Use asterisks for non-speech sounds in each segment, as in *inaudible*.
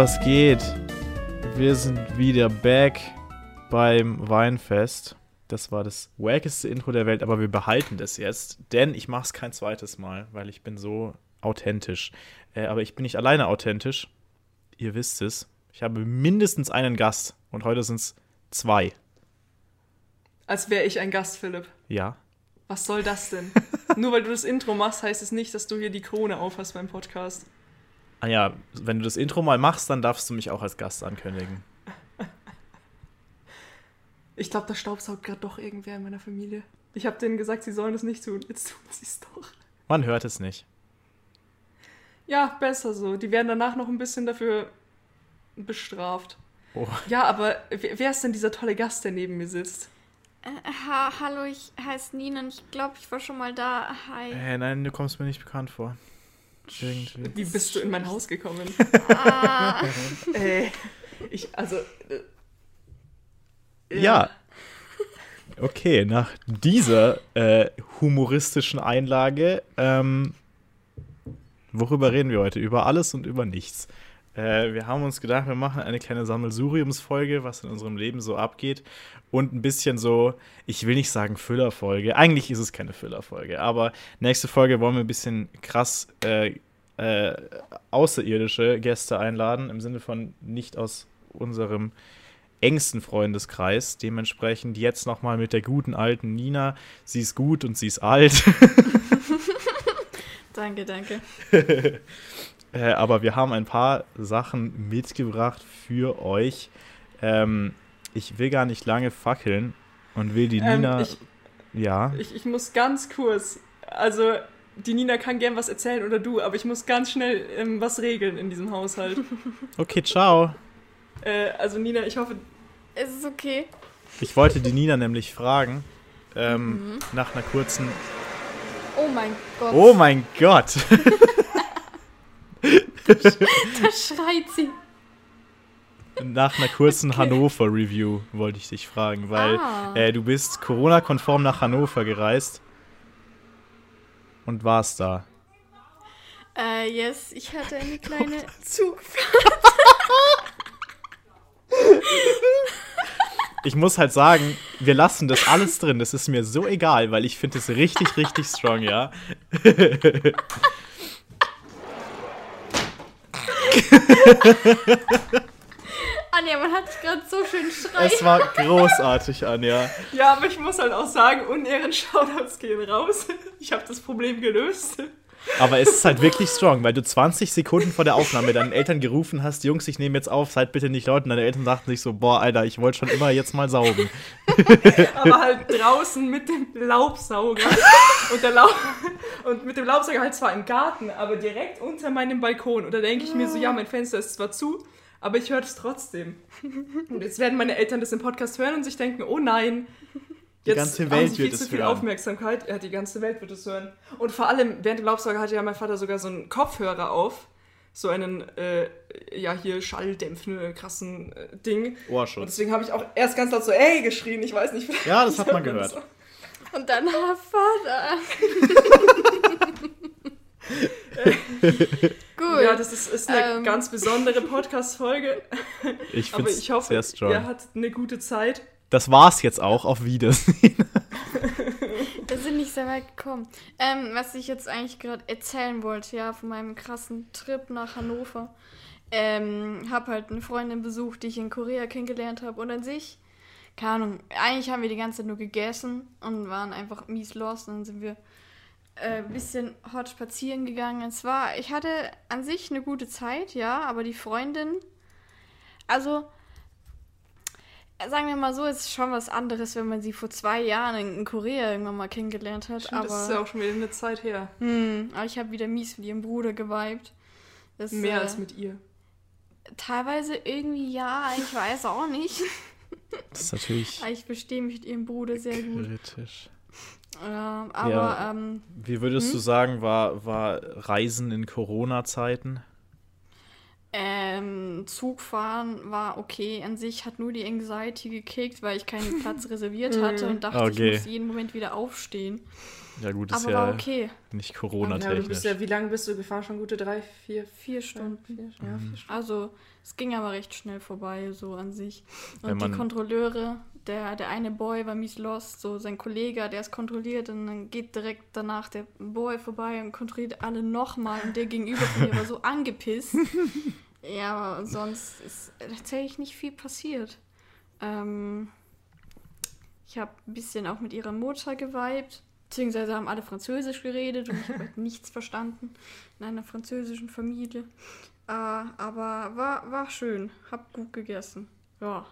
was geht? Wir sind wieder back beim Weinfest. Das war das wackeste Intro der Welt, aber wir behalten das jetzt, denn ich mache es kein zweites Mal, weil ich bin so authentisch. Äh, aber ich bin nicht alleine authentisch. Ihr wisst es. Ich habe mindestens einen Gast und heute sind es zwei. Als wäre ich ein Gast, Philipp. Ja. Was soll das denn? *laughs* Nur weil du das Intro machst, heißt es nicht, dass du hier die Krone aufhast beim Podcast. Ah ja, wenn du das Intro mal machst, dann darfst du mich auch als Gast ankündigen. Ich glaube, da staubsaugt gerade doch irgendwer in meiner Familie. Ich habe denen gesagt, sie sollen es nicht tun. Jetzt tun sie es doch. Man hört es nicht. Ja, besser so. Die werden danach noch ein bisschen dafür bestraft. Oh. Ja, aber wer ist denn dieser tolle Gast, der neben mir sitzt? Äh, ha hallo, ich heiße Nina und ich glaube, ich war schon mal da. Hi. Äh, nein, du kommst mir nicht bekannt vor. Irgendwie. Wie bist du in mein Haus gekommen? *laughs* Ah, äh, ich, also. Äh, Ja. Okay, nach dieser äh, humoristischen Einlage, ähm, worüber reden wir heute? Über alles und über nichts. Äh, wir haben uns gedacht, wir machen eine kleine Sammelsuriumsfolge, was in unserem Leben so abgeht. Und ein bisschen so, ich will nicht sagen Füllerfolge. Eigentlich ist es keine Füllerfolge, aber nächste Folge wollen wir ein bisschen krass äh, äh, außerirdische Gäste einladen, im Sinne von nicht aus unserem engsten Freundeskreis. Dementsprechend jetzt nochmal mit der guten alten Nina. Sie ist gut und sie ist alt. *laughs* danke, danke. *laughs* äh, aber wir haben ein paar Sachen mitgebracht für euch. Ähm, ich will gar nicht lange fackeln und will die Ähm, Nina. ich, ja. ich, ich muss ganz kurz. Also, die Nina kann gern was erzählen oder du, aber ich muss ganz schnell ähm, was regeln in diesem Haushalt. *laughs* Okay, ciao. äh, also, Nina, ich hoffe. Es ist okay. Ich wollte die Nina nämlich fragen. Ähm, Mhm. Nach einer kurzen. Oh mein Gott. Oh mein Gott! *laughs* Da schreit sie. Nach einer kurzen Hannover-Review wollte ich dich fragen, weil Ah. äh, du bist Corona-konform nach Hannover gereist und warst da. Äh, yes, ich hatte eine kleine Zugfahrt. Ich muss halt sagen, wir lassen das alles drin. Das ist mir so egal, weil ich finde es richtig, richtig strong, ja. *laughs* Anja, man hat dich gerade so schön schreien. Es war großartig, Anja. Ja, aber ich muss halt auch sagen, unehren Shoutouts gehen raus. Ich habe das Problem gelöst. Aber es ist halt wirklich strong, weil du 20 Sekunden vor der Aufnahme deinen Eltern gerufen hast, Jungs, ich nehme jetzt auf, seid bitte nicht laut. Und deine Eltern sagten sich so, boah, Alter, ich wollte schon immer jetzt mal saugen. *laughs* Aber halt draußen mit dem Laubsauger. Und, der Laub und mit dem Laubsauger halt zwar im Garten, aber direkt unter meinem Balkon. Und da denke ich mir so, ja, mein Fenster ist zwar zu, aber ich höre es trotzdem. Und jetzt werden meine Eltern das im Podcast hören und sich denken, oh nein. Jetzt ganze haben Welt sie viel wird zu es viel hören. Aufmerksamkeit. Ja, die ganze Welt wird es hören. Und vor allem, während dem Laubsauger hatte ja mein Vater sogar so einen Kopfhörer auf. So einen, äh, ja, hier schalldämpfenden, krassen äh, Ding. Und Ohrschutz. deswegen habe ich auch erst ganz laut so, ey, geschrien. Ich weiß nicht, vielleicht Ja, das hat man *laughs* hört gehört. Und dann, ah, Vater. *laughs* Gut. Ja, das ist, ist eine Ähm. ganz besondere Podcast-Folge. Ich Aber finde ich es hoffe, sehr strong. ihr hattet eine gute Zeit. Das war's jetzt auch. Auf Wiedersehen. *laughs* Wir sind nicht sehr weit gekommen. Ähm, was ich jetzt eigentlich gerade erzählen wollte, ja, von meinem krassen Trip nach Hannover. Ähm, hab halt eine Freundin besucht, die ich in Korea kennengelernt habe. Und an sich, keine Ahnung, eigentlich haben wir die ganze Zeit nur gegessen und waren einfach mies lost. Und dann sind wir äh, ein bisschen hot spazieren gegangen. Es war, ich hatte an sich eine gute Zeit, ja, aber die Freundin, also sagen wir mal so, es ist schon was anderes, wenn man sie vor zwei Jahren in Korea irgendwann mal kennengelernt hat. Stimmt, aber, das ist ja auch schon wieder eine Zeit her. hm, aber ich habe wieder mies mit ihrem Bruder geweibt. Das, Mehr äh, als mit ihr. Teilweise irgendwie ja, ich weiß auch nicht. *laughs* Das ist natürlich ich verstehe mich mit ihrem Bruder sehr gut. kritisch. Ja, aber Ja. ähm, Wie würdest du sagen, war, war Reisen in Corona-Zeiten? Ähm, Zugfahren war okay. An sich hat nur die Anxiety gekickt, weil ich keinen Platz *laughs* reserviert hatte und dachte, Okay. ich muss jeden Moment wieder aufstehen. Ja, gut, ist Aber ja war okay. nicht Ja, du Corona-technisch. bist ja, wie lange bist du gefahren? Schon gute drei, vier, Vier Stunden. vier, ja, vier Stunden. Also, es ging aber recht schnell vorbei, so an sich. Und die Kontrolleure, der, der eine Boy war mies lost, so sein Kollege, der ist kontrolliert und dann geht direkt danach der Boy vorbei und kontrolliert alle nochmal und der gegenüber von mir war so *laughs* angepisst. ja, aber sonst ist tatsächlich nicht viel passiert. Ähm, ich habe ein bisschen auch mit ihrer Mutter geweibt. Beziehungsweise haben alle Französisch geredet und ich habe halt *laughs* nichts verstanden in einer französischen Familie. Äh, aber war, war schön. Hab gut gegessen. Ja.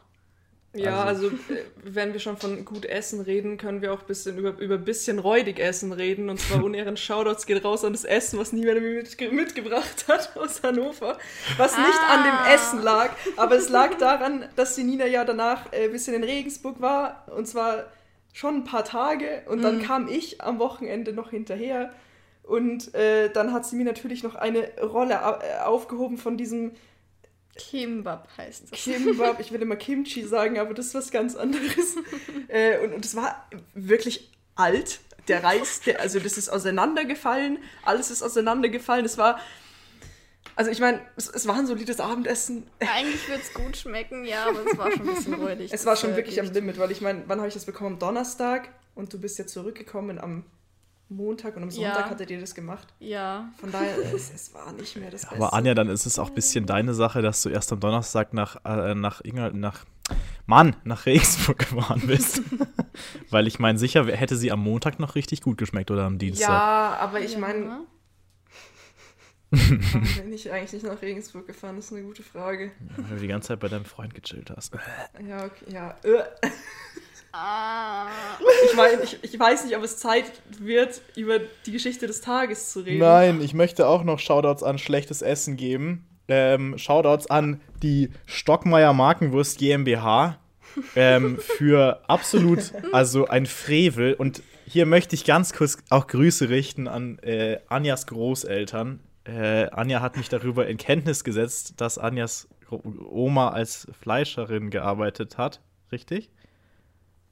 Ja, Also- also, äh, wenn wir schon von gut essen reden, können wir auch bisschen über, über bisschen räudig essen reden. Und zwar unehren Shoutouts geht raus an das Essen, was niemand mit, mitgebracht hat aus Hannover. Was nicht an dem Ah. Essen lag, aber es lag daran, dass die Nina ja danach äh, ein bisschen in Regensburg war. Und zwar schon ein paar Tage. Und dann kam ich am Wochenende noch hinterher. Und äh, dann hat sie mir natürlich noch eine Rolle äh, aufgehoben von diesem Kimbab heißt es. Kimbab, *laughs* ich will immer Kimchi sagen, aber das ist was ganz anderes. *laughs* äh, und, und es war wirklich alt. Der Reis, der, also das ist auseinandergefallen, alles ist auseinandergefallen. Es war, also ich meine, es, es war ein solides Abendessen. Eigentlich wird es gut schmecken, ja, aber es war schon ein bisschen räudig. *laughs* Es war schon äh, wirklich am Gericht. Limit, weil ich meine, wann habe ich das bekommen? Am Donnerstag und du bist ja zurückgekommen am Montag und am Sonntag Ja. hattet ihr das gemacht. Ja. Von daher, *laughs* es, es war nicht mehr das Beste. Aber Anja, dann ist es auch ein bisschen deine Sache, dass du erst am Donnerstag nach, äh, nach Ingol, nach Mann, nach Regensburg *laughs* gefahren bist. Weil ich meine, sicher hätte sie am Montag noch richtig gut geschmeckt oder am Dienstag. ja, aber ich Ja. meine, warum *laughs* bin ich eigentlich nicht nach Regensburg gefahren? Das ist eine gute Frage. Weil du die ganze Zeit bei deinem Freund gechillt hast. Ja, okay, ja. Äh. Ah. Ich meine, ich, ich weiß nicht, ob es Zeit wird, über die Geschichte des Tages zu reden. Nein, ich möchte auch noch Shoutouts an schlechtes Essen geben. Ähm, Shoutouts an die Stockmeier Markenwurst GmbH ähm, für absolut, also ein Frevel. Und hier möchte ich ganz kurz auch Grüße richten an äh, Anjas Großeltern. Äh, Anja hat mich darüber in Kenntnis gesetzt, dass Anjas Oma als Fleischerin gearbeitet hat. Richtig?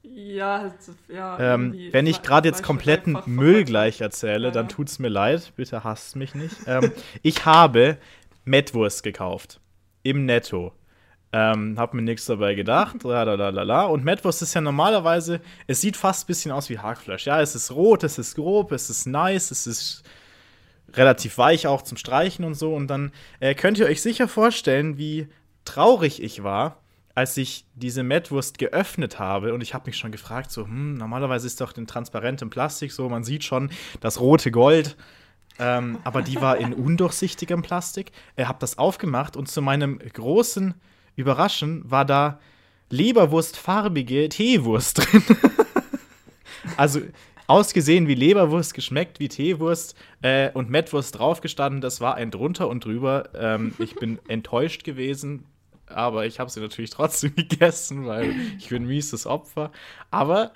Ja, also, ja. Ähm, wenn ich gerade jetzt Fleisch- kompletten Müll gleich erzähle, Ja, dann tut's mir leid. Bitte hasst mich nicht. ähm, *laughs* ich habe Mettwurst gekauft. Im Netto. Ähm, hab mir nichts dabei gedacht. *laughs* Lalalala. Und Mettwurst ist ja normalerweise, es sieht fast ein bisschen aus wie Hackfleisch. Ja, es ist rot, es ist grob, es ist nice, es ist relativ weich auch zum Streichen und so. Und dann äh, könnt ihr euch sicher vorstellen, wie traurig ich war, als ich diese Mettwurst geöffnet habe. Und ich habe mich schon gefragt, so, hm, normalerweise ist doch in transparentem Plastik so, man sieht schon das rote Gold. Ähm, aber die war in undurchsichtigem Plastik. Ich habe das aufgemacht und zu meinem großen Überraschen war da Leberwurstfarbige Teewurst drin. *laughs* also ausgesehen wie Leberwurst, geschmeckt wie Teewurst äh, und Mettwurst draufgestanden. Das war ein drunter und drüber. Ähm, ich bin *laughs* enttäuscht gewesen, aber ich habe sie natürlich trotzdem *laughs* gegessen, weil ich bin ein mieses Opfer. Aber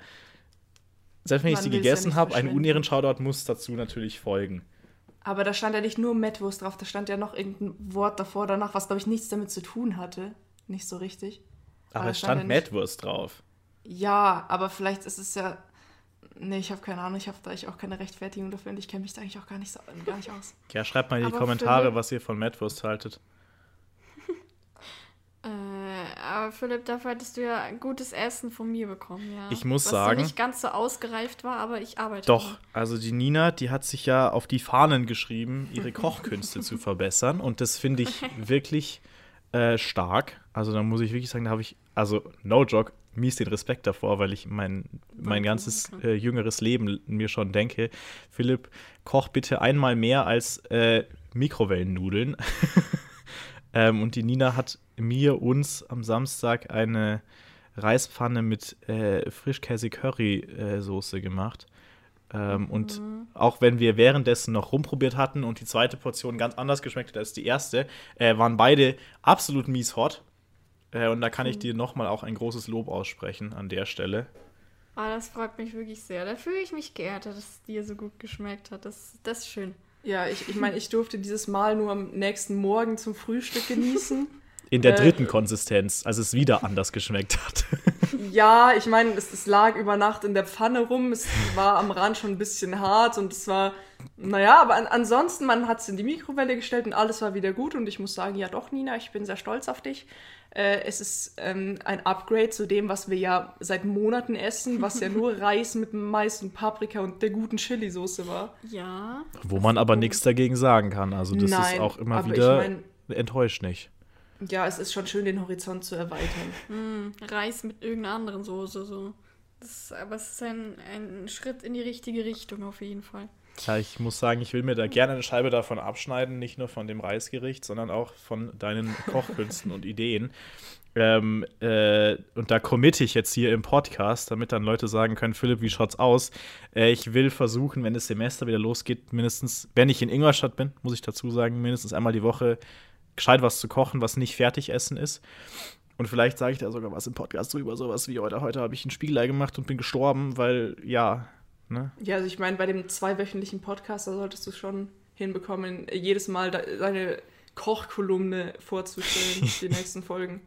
selbst wenn ich Man sie will's ja gegessen nicht habe, ein verschwenden. Unehren-Shoutout muss dazu natürlich folgen. Aber da stand ja nicht nur Mettwurst drauf, da stand ja noch irgendein Wort davor, danach, was, glaube ich, nichts damit zu tun hatte. Nicht so richtig. Aber Aber es stand stand ja Mettwurst drauf. Ja, aber vielleicht ist es ja. Nee, ich habe keine Ahnung, ich habe da ich auch keine Rechtfertigung dafür und ich kenne mich da eigentlich auch gar nicht, so, gar nicht aus. Ja, schreibt mal in die Aber Kommentare, Philipp- was ihr von Mettwurst haltet. *laughs* Äh, aber Philipp, dafür hättest du ja gutes Essen von mir bekommen, ja. Ich muss was sagen- So nicht ganz so ausgereift war, aber ich arbeite. Doch, dran. also die Nina, die hat sich ja auf die Fahnen geschrieben, ihre *laughs* Kochkünste zu verbessern. Und das finde ich *laughs* wirklich äh, stark. Also da muss ich wirklich sagen, da habe ich, also no joke, mies den Respekt davor, weil ich mein, mein ganzes äh, jüngeres Leben mir schon denke, Philipp, koch bitte einmal mehr als äh, Mikrowellennudeln. *laughs* ähm, und die Nina hat mir uns am Samstag eine Reispfanne mit äh, Frischkäse-Curry-Soße gemacht. Ähm, Und auch wenn wir währenddessen noch rumprobiert hatten und die zweite Portion ganz anders geschmeckt hat als die erste, äh, waren beide absolut mies hot. Äh, und da kann ich dir nochmal auch ein großes Lob aussprechen an der Stelle. Ah, das freut mich wirklich sehr. Da fühle ich mich geehrt, dass es dir so gut geschmeckt hat. Das, das ist schön. Ja, ich, ich meine, ich durfte dieses Mal nur am nächsten Morgen zum Frühstück genießen. In der Äh, dritten Konsistenz, als es wieder anders geschmeckt hat. *laughs* Ja, ich meine, es, es lag über Nacht in der Pfanne rum. Es war am Rand schon ein bisschen hart und es war, naja, aber an, ansonsten, man hat es in die Mikrowelle gestellt und alles war wieder gut. Und ich muss sagen, ja doch, Nina, ich bin sehr stolz auf dich. Äh, es ist ähm, ein Upgrade zu dem, was wir ja seit Monaten essen, was ja nur *laughs* Reis mit Mais und Paprika und der guten Chili-Soße war. Ja. Wo man aber nichts dagegen sagen kann. Also das ist Nein, auch immer aber ich wieder mein- enttäuscht nicht. Ja, es ist schon schön, den Horizont zu erweitern. Hm, Reis mit irgendeiner anderen Soße so. Das ist, aber es ist ein, ein Schritt in die richtige Richtung auf jeden Fall. Ja, ich muss sagen, ich will mir da gerne eine Scheibe davon abschneiden, nicht nur von dem Reisgericht, sondern auch von deinen *laughs* Kochkünsten und Ideen. Ähm, äh, und da committe ich jetzt hier im Podcast, damit dann Leute sagen können, Philipp, wie schaut's aus? Äh, ich will versuchen, wenn das Semester wieder losgeht, mindestens, wenn ich in Ingolstadt bin, muss ich dazu sagen, mindestens einmal die Woche gescheit was zu kochen, was nicht Fertigessen ist. Und vielleicht sage ich da sogar was im Podcast drüber, sowas wie heute, heute habe ich ein Spiegelei gemacht und bin gestorben, weil, ja, ne? Ja, also ich meine, bei dem zweiwöchentlichen Podcast, da solltest du schon hinbekommen, jedes Mal de deine Kochkolumne vorzustellen, *laughs* die nächsten Folgen.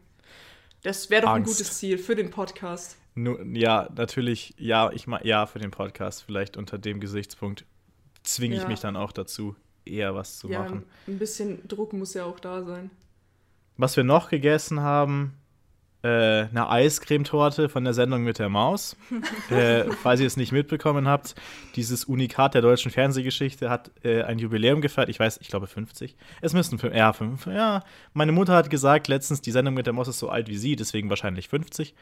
Das wäre doch ein Angst. gutes Ziel für den Podcast. Nu, ja, natürlich, ja, ich ja, für den Podcast, vielleicht unter dem Gesichtspunkt zwinge ich Ja. mich dann auch dazu, eher was zu ja, machen. ein bisschen Druck muss ja auch da sein. Was wir noch gegessen haben, äh, eine Eiscremetorte von der Sendung mit der Maus. *laughs* äh, falls ihr es nicht mitbekommen habt, dieses Unikat der deutschen Fernsehgeschichte hat äh, ein Jubiläum gefeiert. Ich weiß, ich glaube 50. Es müssten fünf, ja, fünf, ja. Meine Mutter hat gesagt letztens, die Sendung mit der Maus ist so alt wie sie, deswegen wahrscheinlich 50.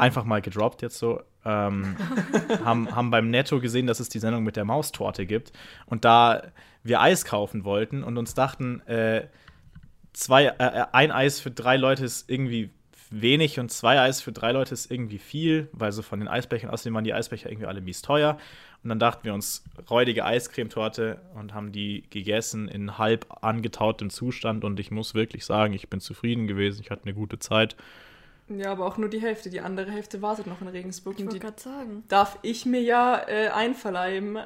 Einfach mal gedroppt jetzt so. Ähm, *laughs* haben, haben beim Netto gesehen, dass es die Sendung mit der Maustorte gibt. Und da wir Eis kaufen wollten und uns dachten, äh, zwei, äh, ein Eis für drei Leute ist irgendwie wenig und zwei Eis für drei Leute ist irgendwie viel, weil so von den Eisbechern, außerdem waren die Eisbecher irgendwie alle mies teuer. Und dann dachten wir uns, räudige Eiscremetorte und haben die gegessen in halb angetautem Zustand. Und ich muss wirklich sagen, ich bin zufrieden gewesen. Ich hatte eine gute Zeit. Ja, aber auch nur die Hälfte. Die andere Hälfte wartet noch in Regensburg. Ich Und wollte die gerade sagen. darf ich mir ja äh, einverleiben.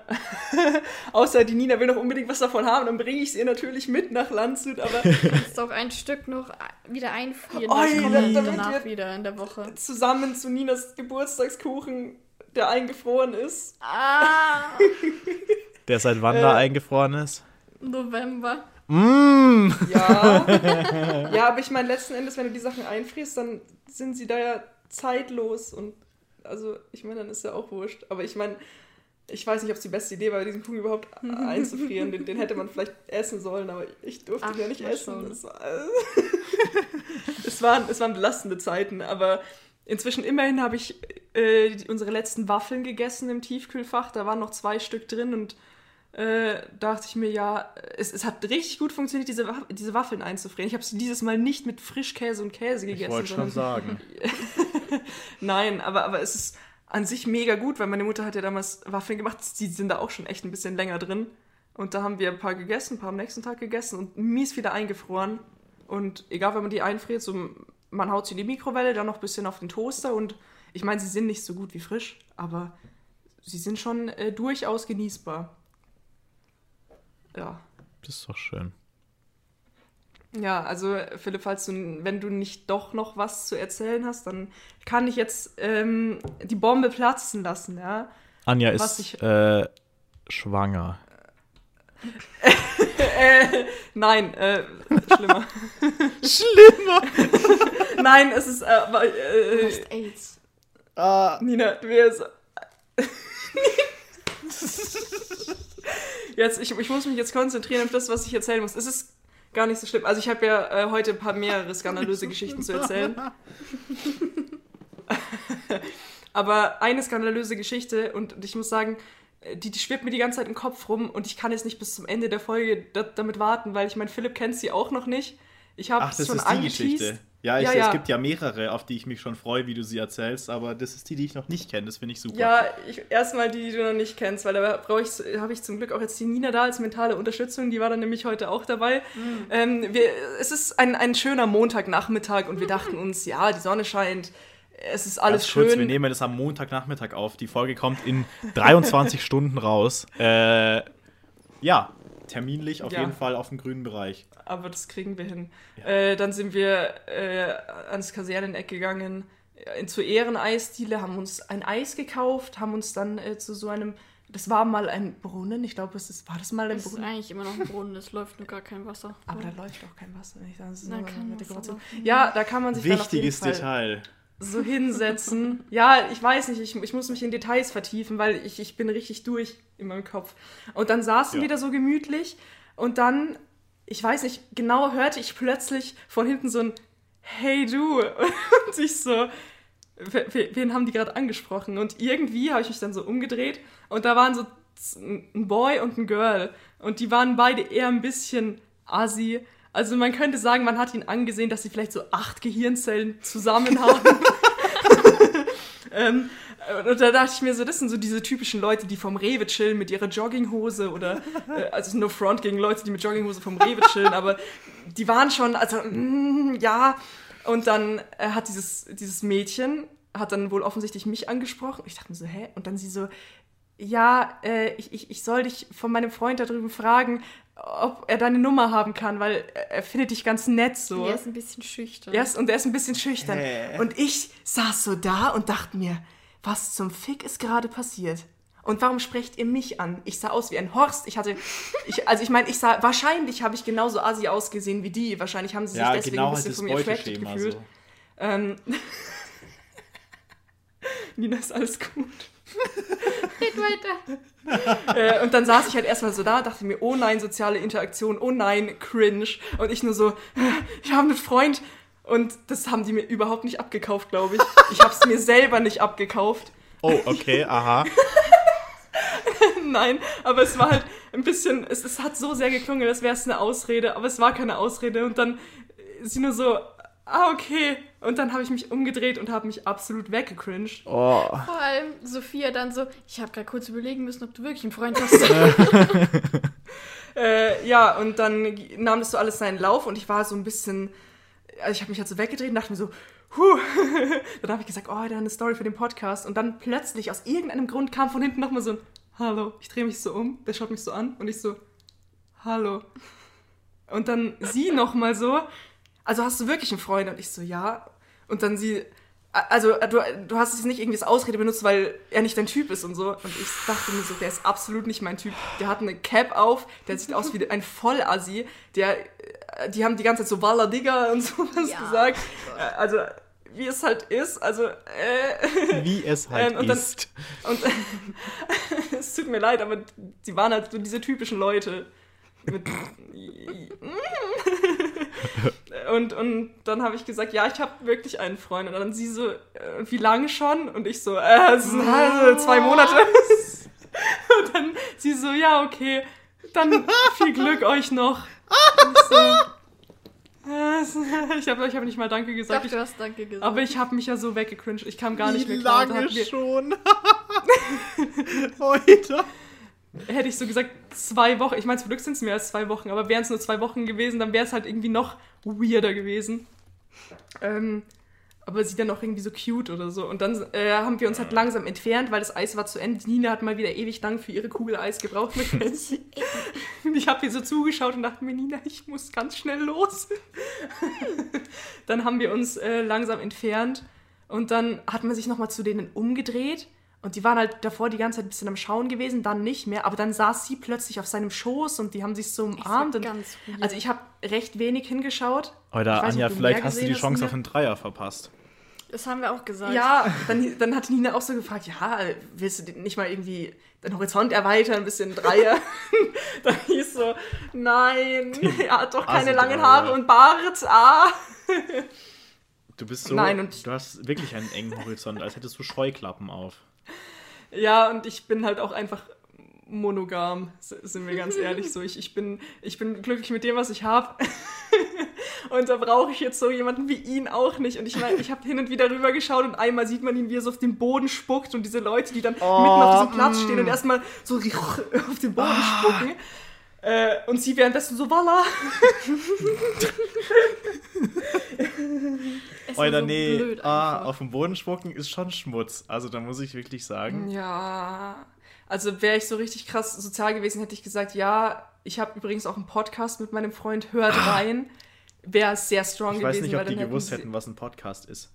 *laughs* Außer die Nina will noch unbedingt was davon haben, dann bringe ich es ihr natürlich mit nach Landshut. Aber Du *laughs* kannst auch ein Stück noch wieder einfrieren. Oi, dann kommen da- die damit danach wir- wieder in der Woche. zusammen zu Ninas Geburtstagskuchen, der eingefroren ist. Ah, *laughs* Der seit wann Äh. da eingefroren ist. November. Mmh. Ja. *laughs* ja, aber ich meine, letzten Endes, wenn du die Sachen einfrierst, dann sind sie da ja zeitlos und also, ich meine, dann ist ja auch wurscht. Aber ich meine, ich weiß nicht, ob es die beste Idee war, diesen Kuchen überhaupt *laughs* einzufrieren. Den, den hätte man vielleicht essen sollen, aber ich durfte Ach, ihn ja nicht essen. Es, war, *laughs* es, waren, es waren belastende Zeiten, aber inzwischen immerhin habe ich äh, unsere letzten Waffeln gegessen im Tiefkühlfach. Da waren noch zwei Stück drin und äh, dachte ich mir, ja, es, es hat richtig gut funktioniert, diese, Waff- diese Waffeln einzufrieren. Ich habe sie dieses Mal nicht mit Frischkäse und Käse Ich gegessen, wollte schon sagen. *laughs* Nein, aber, aber es ist an sich mega gut, weil meine Mutter hat ja damals Waffeln gemacht. Die sind da auch schon echt ein bisschen länger drin. Und da haben wir ein paar gegessen, ein paar am nächsten Tag gegessen und mies wieder eingefroren. Und egal, wenn man die einfriert, so, man haut sie in die Mikrowelle, dann noch ein bisschen auf den Toaster. Und ich meine, sie sind nicht so gut wie frisch, aber sie sind schon äh, durchaus genießbar. Ja. Das ist doch schön. Ja, also Philipp, falls du, wenn du nicht doch noch was zu erzählen hast, dann kann ich jetzt ähm, die Bombe platzen lassen, ja. Anja Was ist ich- äh, schwanger. *laughs* äh, nein, äh, schlimmer. *laughs* Schlimmer! *laughs* nein, es ist, äh, Du äh, hast AIDS. Ah, Nina, du wärst. Jetzt, ich, ich muss mich jetzt konzentrieren auf das, was ich erzählen muss. Es ist gar nicht so schlimm. Also ich habe ja äh, heute ein paar mehrere skandalöse Geschichten zu erzählen. *laughs* Aber eine skandalöse Geschichte und ich muss sagen, äh, die, die schwirrt mir die ganze Zeit im Kopf rum und ich kann jetzt nicht bis zum Ende der Folge da, damit warten, weil ich meine, Philipp kennt sie auch noch nicht. Ich habe das schon angeteased. Geschichte. Ja, ich, Ja, ja. es gibt ja mehrere, auf die ich mich schon freue, wie du sie erzählst, aber das ist die, die ich noch nicht kenne. Das finde ich super. Ja, ich, erstmal die, die du noch nicht kennst, weil da brauche ich, habe ich zum Glück auch jetzt die Nina da als mentale Unterstützung, die war dann nämlich heute auch dabei. Mhm. Ähm, wir, es ist ein, ein schöner Montagnachmittag und wir dachten uns, ja, die Sonne scheint, es ist alles Ganz schön. kurz, wir nehmen das am Montagnachmittag auf. Die Folge kommt in 23 *laughs* Stunden raus. Äh, ja, terminlich auf Ja. jeden Fall auf dem grünen Bereich. aber das kriegen wir hin. Ja. Äh, dann sind wir äh, ans Kaserneneck gegangen, äh, zur Ehreneisdiele, haben uns ein Eis gekauft, haben uns dann äh, zu so einem, das war mal ein Brunnen, ich glaube, es ist, war das mal ein Es ist Brunnen? eigentlich immer noch ein Brunnen, es läuft nur gar kein Wasser. Aber da läuft auch kein Wasser. Ich sage, das ist Na, nur eine Wasser Dekoration. Ja, da kann man sich dann auf jeden Wichtiges Fall Detail. So hinsetzen. ja, ich weiß nicht, ich, ich muss mich in Details vertiefen, weil ich, ich bin richtig durch in meinem Kopf. Und dann saßen Ja. wir da so gemütlich und dann, ich weiß nicht, genau hörte ich plötzlich von hinten so ein Hey du *laughs* und ich so, "Wer- wer- wen haben die gerade angesprochen? Und irgendwie habe ich mich dann so umgedreht und da waren so ein Boy und ein Girl und die waren beide eher ein bisschen assi. Also man könnte sagen, man hat ihnen angesehen, dass sie vielleicht so acht Gehirnzellen zusammen haben. *laughs* ähm, und da dachte ich mir so, das sind so diese typischen Leute, die vom Rewe chillen mit ihrer Jogginghose oder, äh, also no front gegen Leute, die mit Jogginghose vom Rewe chillen, aber die waren schon, also, mm, ja. Und dann äh, hat dieses, dieses Mädchen, hat dann wohl offensichtlich mich angesprochen. Ich dachte mir so, hä? Und dann sie so, ja, äh, ich, ich, ich soll dich von meinem Freund da drüben fragen, ob er deine Nummer haben kann, weil er- findet dich ganz nett so. Er ist ein bisschen schüchtern. Er ist, und er ist ein bisschen schüchtern. Hä? Und ich saß so da und dachte mir, was zum Fick ist gerade passiert? Und warum sprecht ihr mich an? Ich sah aus wie ein Horst. Ich hatte, *laughs* ich, also ich meine, ich sah, wahrscheinlich habe ich genauso assi ausgesehen wie die. Wahrscheinlich haben sie sich Ja, deswegen genau ein bisschen von mir attracted gefühlt. So. Ähm, *laughs* Nina, ist alles gut. *laughs* Red weiter. Äh, und dann saß ich halt erstmal so da, dachte mir, oh nein, soziale Interaktion, oh nein, cringe. Und ich nur so, ich habe einen Freund. Und das haben die mir überhaupt nicht abgekauft, glaube ich. Ich habe es mir selber nicht abgekauft. Oh, okay, aha. *laughs* Nein, aber es war halt ein bisschen, es, es hat so sehr geklungen, als wäre es eine Ausrede, aber es war keine Ausrede. Und dann ist sie nur so, ah, okay. Und dann habe ich mich umgedreht und habe mich absolut weggecringed. Oh. Vor allem Sophia dann so, ich habe gerade kurz überlegen müssen, ob du wirklich einen Freund hast. *laughs* Äh, ja, und dann nahm das so alles seinen Lauf und ich war so ein bisschen, also ich habe mich halt so weggedreht und dachte mir so, huh. *laughs* dann habe ich gesagt, oh, da eine Story für den Podcast. Und dann plötzlich, aus irgendeinem Grund, kam von hinten nochmal so ein Hallo. Ich drehe mich so um, der schaut mich so an und ich so, Hallo. Und dann sie nochmal so, also hast du wirklich einen Freund? Und ich so, ja. Und dann sie, also du, du hast jetzt nicht irgendwie als Ausrede benutzt, weil er nicht dein Typ ist und so. Und ich dachte mir so, der ist absolut nicht mein Typ. Der hat eine Cap auf, der sieht aus wie ein Vollassi. Der, äh, die haben die ganze Zeit so Walla Digga und *laughs* sowas Ja. gesagt. Äh, Also, wie es halt ist. Also, äh, Wie es *laughs* halt Ähm, und dann- ist. und *laughs* es tut mir leid, aber die waren halt so diese typischen Leute. Mit und, und dann habe ich gesagt, ja, ich habe wirklich einen Freund. Und dann sie so, äh, wie lange schon? Und ich so, äh, es sind halt zwei Monate. *laughs* Und dann sie so, ja, okay, dann viel Glück euch noch. Und ich so, äh, *laughs* ich habe ich hab nicht mal Danke gesagt. Ich, du hast Danke gesagt. aber ich habe mich ja so weggecringed. Ich kam gar nicht Wie mehr klar. Dann lange schon? *laughs* Heute. Hätte ich so gesagt, zwei Wochen. Ich meine, zum Glück sind es mehr als zwei Wochen, aber wären es nur zwei Wochen gewesen, dann wäre es halt irgendwie noch weirder gewesen. Ähm, aber sie dann auch irgendwie so cute oder so. Und dann äh, haben wir uns halt langsam entfernt, weil das Eis war zu Ende. Nina hat mal wieder ewig lang für ihre Kugel Eis gebraucht. Und *laughs* *laughs* ich habe ihr so zugeschaut und dachte mir, Nina, ich muss ganz schnell los. *laughs* dann haben wir uns äh, langsam entfernt und dann hat man sich nochmal zu denen umgedreht. Und die waren halt davor die ganze Zeit ein bisschen am Schauen gewesen, dann nicht mehr. Aber dann saß sie plötzlich auf seinem Schoß und die haben sich so umarmt. Und, also ich habe recht wenig hingeschaut. Oder weiß nicht, Anja, vielleicht hast du die Chance auf einen Dreier verpasst. das haben wir auch gesagt. Ja, dann, dann hat Nina auch so gefragt, ja, willst du nicht mal irgendwie deinen Horizont erweitern, ein bisschen Dreier? *laughs* dann hieß so, nein, *laughs* er hat doch keine langen. Haare und Bart, ah. Du bist *laughs* so. Nein, und- du hast wirklich einen engen Horizont, als hättest du Scheuklappen auf. Ja, und ich bin halt auch einfach monogam, sind wir ganz ehrlich so. Ich, ich, bin, ich bin glücklich mit dem, was ich habe. *laughs* und da brauche ich jetzt so jemanden wie ihn auch nicht. Und ich meine, ich habe hin und wieder rüber geschaut und einmal sieht man ihn, wie er so auf den Boden spuckt und diese Leute, die dann mitten auf diesem Platz stehen und erstmal so *laughs* auf den Boden spucken. Äh, und sie währenddessen so, Walla. *laughs* War Oder so nee, blöd ah, auf dem Boden spucken ist schon Schmutz. Also da muss ich wirklich sagen. Ja, also wäre ich so richtig krass sozial gewesen, hätte ich gesagt, ja, ich habe übrigens auch einen Podcast mit meinem Freund, hört rein. Wäre sehr strong Ich gewesen. weiß nicht, ob die gewusst hätten, was ein Podcast ist.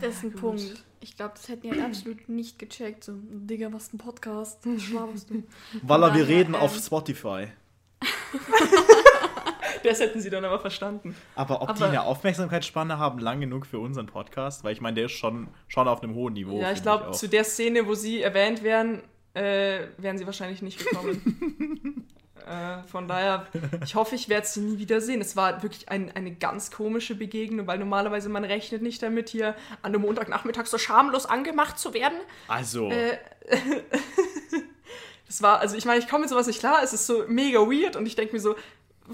Das ist ein gut. Punkt. Ich glaube, das hätten die halt absolut nicht gecheckt. So, Digga, was ist ein Podcast? *laughs* Was schlaferst du? Walla, wir reden ähm, auf Spotify. *laughs* Das hätten sie dann aber verstanden. Aber ob die aber- eine Aufmerksamkeitsspanne haben, lang genug für unseren Podcast? Weil ich meine, der ist schon, schon auf einem hohen Niveau. ja, ich glaube, zu der Szene, wo sie erwähnt werden, äh, wären sie wahrscheinlich nicht gekommen. *laughs* äh, von daher, ich hoffe, ich werde sie nie wiedersehen. Es war wirklich ein, eine ganz komische Begegnung, weil normalerweise man rechnet nicht damit, hier an einem Montagnachmittag so schamlos angemacht zu werden. Also, Äh, *laughs* das war, also ich meine, ich komme mit sowas nicht klar, es ist so mega weird und ich denke mir so,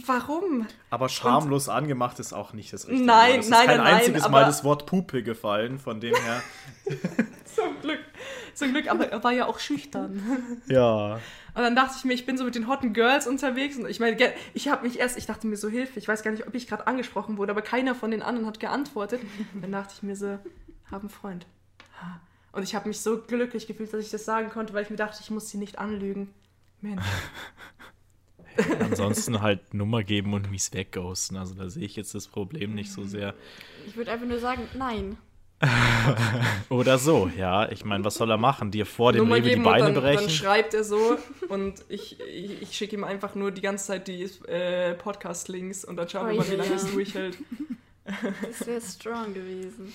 warum? aber schamlos angemacht ist auch nicht das Richtige. Nein, Wort. es ist nein, kein nein, nein, einziges Mal aber- das Wort Puppe gefallen, von dem her. *laughs* Zum Glück. Zum Glück, aber er war ja auch schüchtern. ja. Und dann dachte ich mir, ich bin so mit den hotten Girls unterwegs und ich meine, ich habe mich erst, ich dachte mir so, Hilfe, ich weiß gar nicht, ob ich gerade angesprochen wurde, aber keiner von den anderen hat geantwortet. Und dann dachte ich mir so, hab einen Freund. Und ich habe mich so glücklich gefühlt, dass ich das sagen konnte, weil ich mir dachte, ich muss sie nicht anlügen. Mensch. Ansonsten halt Nummer geben und mies wegghosten. Also da sehe ich jetzt das Problem nicht so sehr. Ich würde einfach nur sagen, nein. *laughs* Oder so, ja. Ich meine, was soll er machen? Dir vor dem Nummer Rewe die Beine und dann, brechen? dann schreibt er so *laughs* und ich, ich, ich schicke ihm einfach nur die ganze Zeit die äh, Podcast-Links und dann schauen wir Oh mal, wie lange ja. es durchhält. *laughs* Das wäre strong gewesen.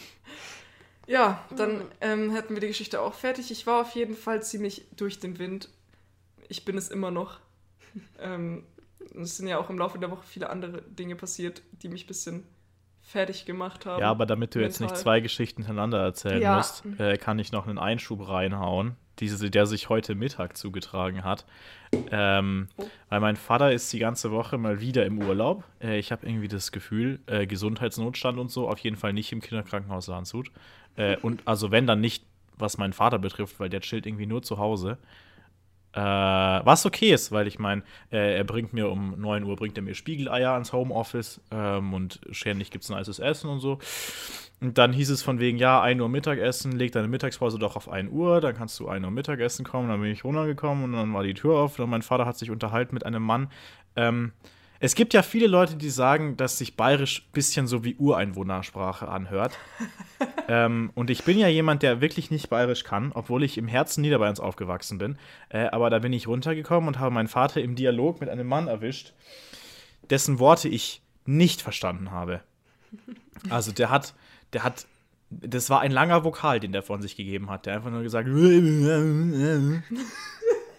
Ja, dann ähm, hätten wir die Geschichte auch fertig. Ich war auf jeden Fall ziemlich durch den Wind. Ich bin es immer noch. Ähm, es sind ja auch im Laufe der Woche viele andere Dinge passiert, die mich ein bisschen fertig gemacht haben. Ja, aber damit du jetzt nicht mental. zwei Geschichten hintereinander erzählen Ja. musst, äh, kann ich noch einen Einschub reinhauen, diese, der sich heute Mittag zugetragen hat. Ähm, Oh. Weil mein Vater ist die ganze Woche mal wieder im Urlaub. Äh, ich habe irgendwie das Gefühl, äh, Gesundheitsnotstand und so, auf jeden Fall nicht im Kinderkrankenhaus Landshut. Äh, und also wenn dann nicht, was meinen Vater betrifft, weil der chillt irgendwie nur zu Hause. Äh, was okay ist, weil ich meine, äh, er bringt mir um 9 Uhr bringt er mir Spiegeleier ans Homeoffice ähm, und ständig gibt es ein nices Essen und so. Und dann hieß es von wegen, ja, 1 Uhr Mittagessen, leg deine Mittagspause doch auf 1 Uhr, dann kannst du 1 Uhr Mittagessen kommen. Dann bin ich runtergekommen und dann war die Tür offen und mein Vater hat sich unterhalten mit einem Mann. Ähm, es gibt ja viele Leute, die sagen, dass sich bayerisch ein bisschen so wie Ureinwohnersprache anhört. *laughs* ähm, und ich bin ja jemand, der wirklich nicht bayerisch kann, obwohl ich im Herzen Niederbayerns aufgewachsen bin. Äh, aber da bin ich runtergekommen und habe meinen Vater im Dialog mit einem Mann erwischt, dessen Worte ich nicht verstanden habe. *laughs* Also der hat, der hat, das war ein langer Vokal, den der von sich gegeben hat. Der einfach nur gesagt. *laughs*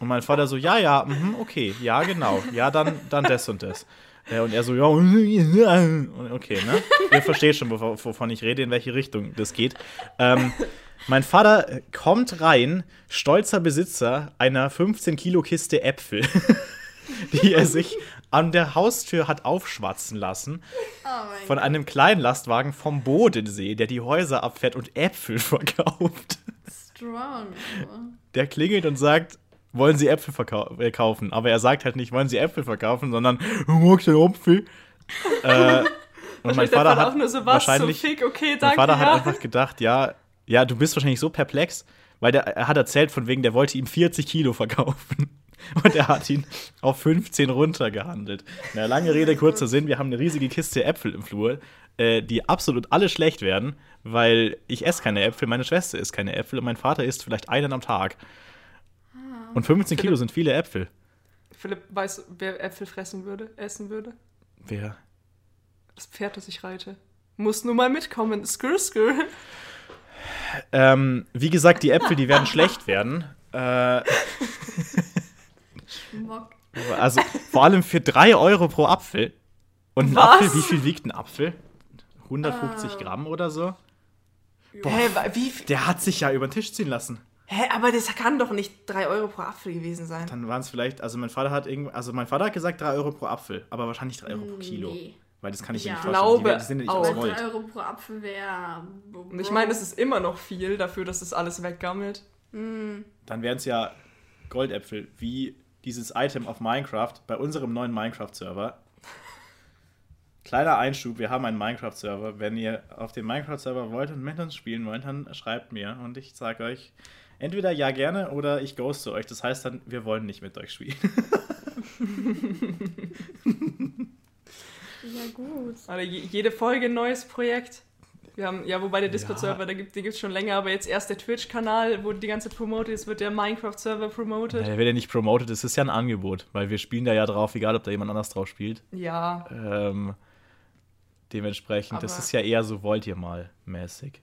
Und mein Vater so, ja, ja, mhm, okay, ja, genau, ja, dann, dann das und das. Äh, Und er so, ja, okay, ne? Ihr versteht schon, wov- wovon ich rede, in welche Richtung das geht. Ähm, mein Vater kommt rein, stolzer Besitzer einer 15-Kilo-Kiste Äpfel, *laughs* die er sich an der Haustür hat aufschwatzen lassen Oh mein von einem kleinen Lastwagen vom Bodensee, der die Häuser abfährt und Äpfel *laughs* verkauft. Strong. Der klingelt und sagt, wollen Sie Äpfel verkau äh, kaufen? Aber er sagt halt nicht, wollen Sie Äpfel verkaufen, sondern magst du Apfel? äh, und mein Vater hat so wahrscheinlich, so mein Vater hat einfach gedacht, ja, ja, du bist wahrscheinlich so perplex, weil der, er hat erzählt von wegen, der wollte ihm 40 Kilo verkaufen. *laughs* Und er hat ihn auf 15 runtergehandelt. Na, lange Rede, kurzer Sinn, wir haben eine riesige Kiste Äpfel im Flur, äh, die absolut alle schlecht werden, weil ich esse keine Äpfel, meine Schwester isst keine Äpfel und mein Vater isst vielleicht einen am Tag. Und 15 Kilo sind viele Äpfel. Philipp weiß, wer Äpfel fressen würde, essen würde. Wer? Das Pferd, das ich reite. Muss nur mal mitkommen. Skr, skr. Ähm, wie gesagt, die Äpfel, die werden schlecht werden. Äh, Schmock. also vor allem für 3 Euro pro Apfel. Und ein Was? Apfel, wie viel wiegt ein Apfel? 150 Gramm oder so? Hä, wa- wie? Der hat sich ja über den Tisch ziehen lassen. Hä, aber das kann doch nicht 3 Euro pro Apfel gewesen sein. Dann waren es vielleicht, also mein Vater hat irgendwie, also mein Vater hat gesagt 3 Euro pro Apfel, aber wahrscheinlich 3 Euro pro Kilo. Nee. Weil das kann ich mir Ja. nicht vorstellen. Glaube die, die sind ja nicht auch. aus Weil Gold. 3 Euro pro Apfel wäre. Und ich meine, es ist immer noch viel dafür, dass das alles weggammelt. Dann wären es ja Goldäpfel, wie dieses Item auf Minecraft bei unserem neuen Minecraft-Server. Kleiner Einschub, wir haben einen Minecraft-Server. Wenn ihr auf dem Minecraft-Server wollt und mit uns spielen wollt, dann schreibt mir und ich sage euch entweder ja gerne oder ich ghoste euch. Das heißt dann, wir wollen nicht mit euch spielen. *laughs* Ja, gut. Je, jede Folge ein neues Projekt. Wir haben, ja, wobei der Discord-Server, Ja. da gibt, den gibt es schon länger, aber jetzt erst der Twitch-Kanal, wo die ganze Zeit promotet ist, wird der Minecraft-Server promoted. Der wird ja nicht promoted, es ist ja ein Angebot, weil wir spielen da ja drauf, egal ob da jemand anders drauf spielt. Ja, Ähm, dementsprechend, das Aber- ist ja eher so wollt ihr mal mäßig.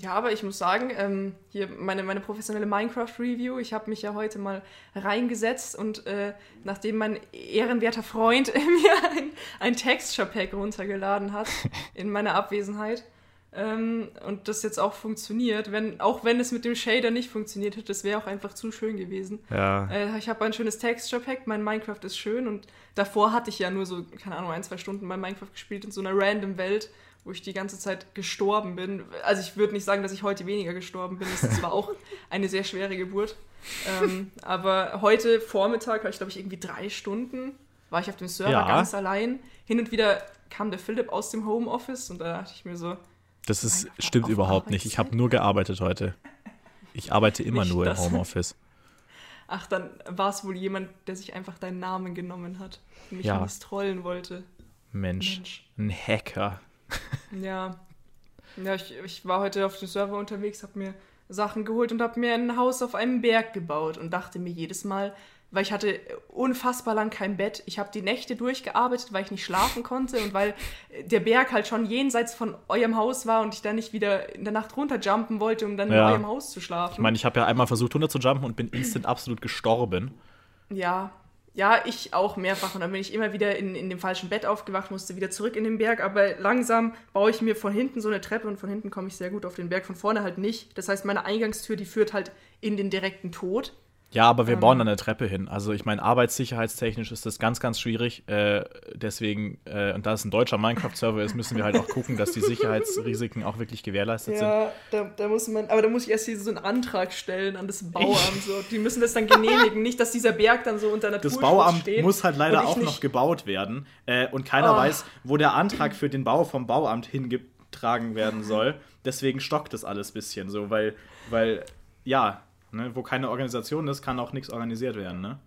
Ja, aber ich muss sagen, ähm, hier meine, meine professionelle Minecraft-Review, ich habe mich ja heute mal reingesetzt und äh, nachdem mein ehrenwerter Freund *laughs* mir ein, ein Texture-Pack runtergeladen hat *laughs* in meiner Abwesenheit ähm, und das jetzt auch funktioniert, wenn, auch wenn es mit dem Shader nicht funktioniert hätte, das wäre auch einfach zu schön gewesen. Ja. Äh, ich habe ein schönes Texture-Pack, mein Minecraft ist schön und davor hatte ich ja nur so, keine Ahnung, ein, zwei Stunden bei Minecraft gespielt in so einer random Welt, wo ich die ganze Zeit gestorben bin. Also ich würde nicht sagen, dass ich heute weniger gestorben bin, das ist zwar auch *laughs* eine sehr schwere Geburt, ähm, aber heute Vormittag habe ich, glaube ich, irgendwie drei Stunden, war ich auf dem Server Ja. ganz allein. Hin und wieder kam der Philipp aus dem Homeoffice und da dachte ich mir so, Das ist, stimmt überhaupt nicht. Ich habe nur gearbeitet heute. Ich arbeite immer Nicht nur im das. Homeoffice. ach, dann war es wohl jemand, der sich einfach deinen Namen genommen hat und mich Ja. trollen wollte. Mensch, Mensch. ein Hacker. Ja. Ja, ich, ich war heute auf dem Server unterwegs, habe mir Sachen geholt und habe mir ein Haus auf einem Berg gebaut und dachte mir jedes Mal, weil ich hatte unfassbar lang kein Bett. Ich habe die Nächte durchgearbeitet, weil ich nicht schlafen konnte und weil der Berg halt schon jenseits von eurem Haus war und ich dann nicht wieder in der Nacht runterjumpen wollte, um dann Ja. in eurem Haus zu schlafen. Ich meine, ich habe ja einmal versucht, runter zu jumpen und bin instant absolut gestorben. Ja, ja, ich auch mehrfach. Und dann bin ich immer wieder in, in dem falschen Bett aufgewacht, musste wieder zurück in den Berg. Aber langsam baue ich mir von hinten so eine Treppe und von hinten komme ich sehr gut auf den Berg, von vorne halt nicht. Das heißt, meine Eingangstür, die führt halt in den direkten Tod. Ja, aber wir Ähm. bauen dann eine Treppe hin. Also ich meine, arbeitssicherheitstechnisch ist das ganz, ganz schwierig. Äh, deswegen, äh, und da es ein deutscher Minecraft-Server ist, müssen wir halt auch gucken, dass die Sicherheitsrisiken auch wirklich gewährleistet sind. Ja, da, da muss man, aber da muss ich erst hier so einen Antrag stellen an das Bauamt. So. Die müssen das dann genehmigen. nicht, dass dieser Berg dann so unter Naturschutz Das Bauamt steht. muss halt leider auch noch gebaut werden. Äh, und keiner Oh. weiß, wo der Antrag für den Bau vom Bauamt hingetragen werden soll. Deswegen stockt das alles ein bisschen so, weil, weil ja, ne, wo keine Organisation ist, kann auch nichts organisiert werden, ne?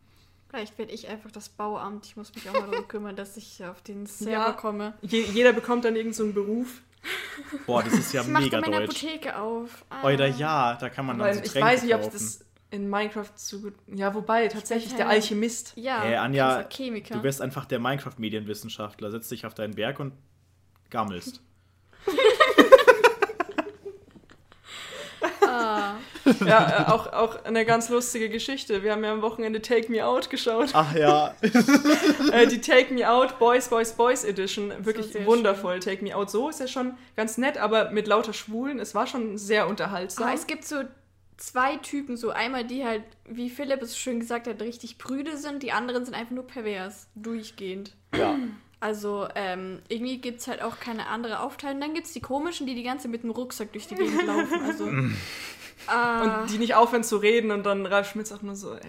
Vielleicht werde ich einfach das Bauamt. Ich muss mich auch mal darum kümmern, dass ich auf den Server Ja. komme. Je, jeder bekommt dann irgendeinen so einen Beruf. Boah, das ist ja *laughs* ich mega meine deutsch. Apotheke auf. Ah. Oder ja, da kann man dann so ich Tränke weiß nicht, ob kaufen. das in Minecraft so gut. Ja, wobei, tatsächlich der Alchemist. Ja, Ey, Anja, Chemiker. Du bist einfach der Minecraft-Medienwissenschaftler. Setzt dich auf deinen Berg und gammelst. Ah, Ja, äh, auch, auch eine ganz lustige Geschichte. Wir haben ja am Wochenende Take Me Out geschaut. Ach ja. *laughs* Äh, die Take Me Out Boys, Boys, Boys Edition. Wirklich wundervoll. Take Me Out so ist ja schon ganz nett, aber mit lauter Schwulen. Es war schon sehr unterhaltsam. Aber es gibt so zwei Typen, so einmal die halt, wie Philipp es schön gesagt hat, richtig prüde sind, die anderen sind einfach nur pervers, durchgehend. ja. *clears throat* Also ähm, irgendwie gibt es halt auch keine andere Aufteilung. Dann gibt es die komischen, die die ganze Zeit mit dem Rucksack durch die Gegend *laughs* laufen. Also, *laughs* ah, Und die nicht aufhören zu reden und dann Ralf Schmitz auch nur so, äh,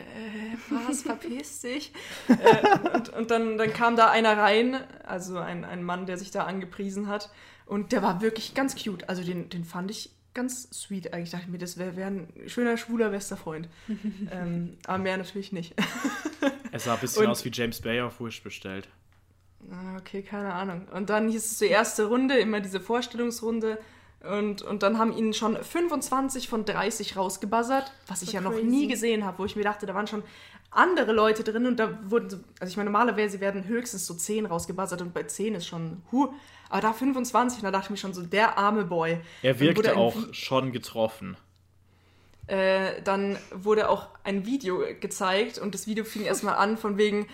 was, *laughs* verpiss dich? äh, und und dann, dann kam da einer rein, also ein, ein Mann, der sich da angepriesen hat und der war wirklich ganz cute. Also den, den fand ich ganz sweet eigentlich. Dachte ich mir, das wäre wär ein schöner, schwuler, bester Freund. ähm, aber mehr natürlich nicht. Es sah ein bisschen Und- aus wie James Bay auf Wish bestellt. Ah, Okay, keine Ahnung. Und dann hieß es so erste Runde, immer diese Vorstellungsrunde. Und, und dann haben ihn schon 25 von 30 rausgebuzzert, was ich So ja noch crazy. nie gesehen habe, wo ich mir dachte, da waren schon andere Leute drin und da wurden, so, also ich meine, normalerweise werden höchstens so 10 rausgebuzzert und bei 10 ist schon, huh, aber da 25, und da dachte ich mir schon so, der arme Boy. Er wirkte auch schon getroffen. äh, dann wurde auch ein Video gezeigt und das Video fing erstmal an von wegen,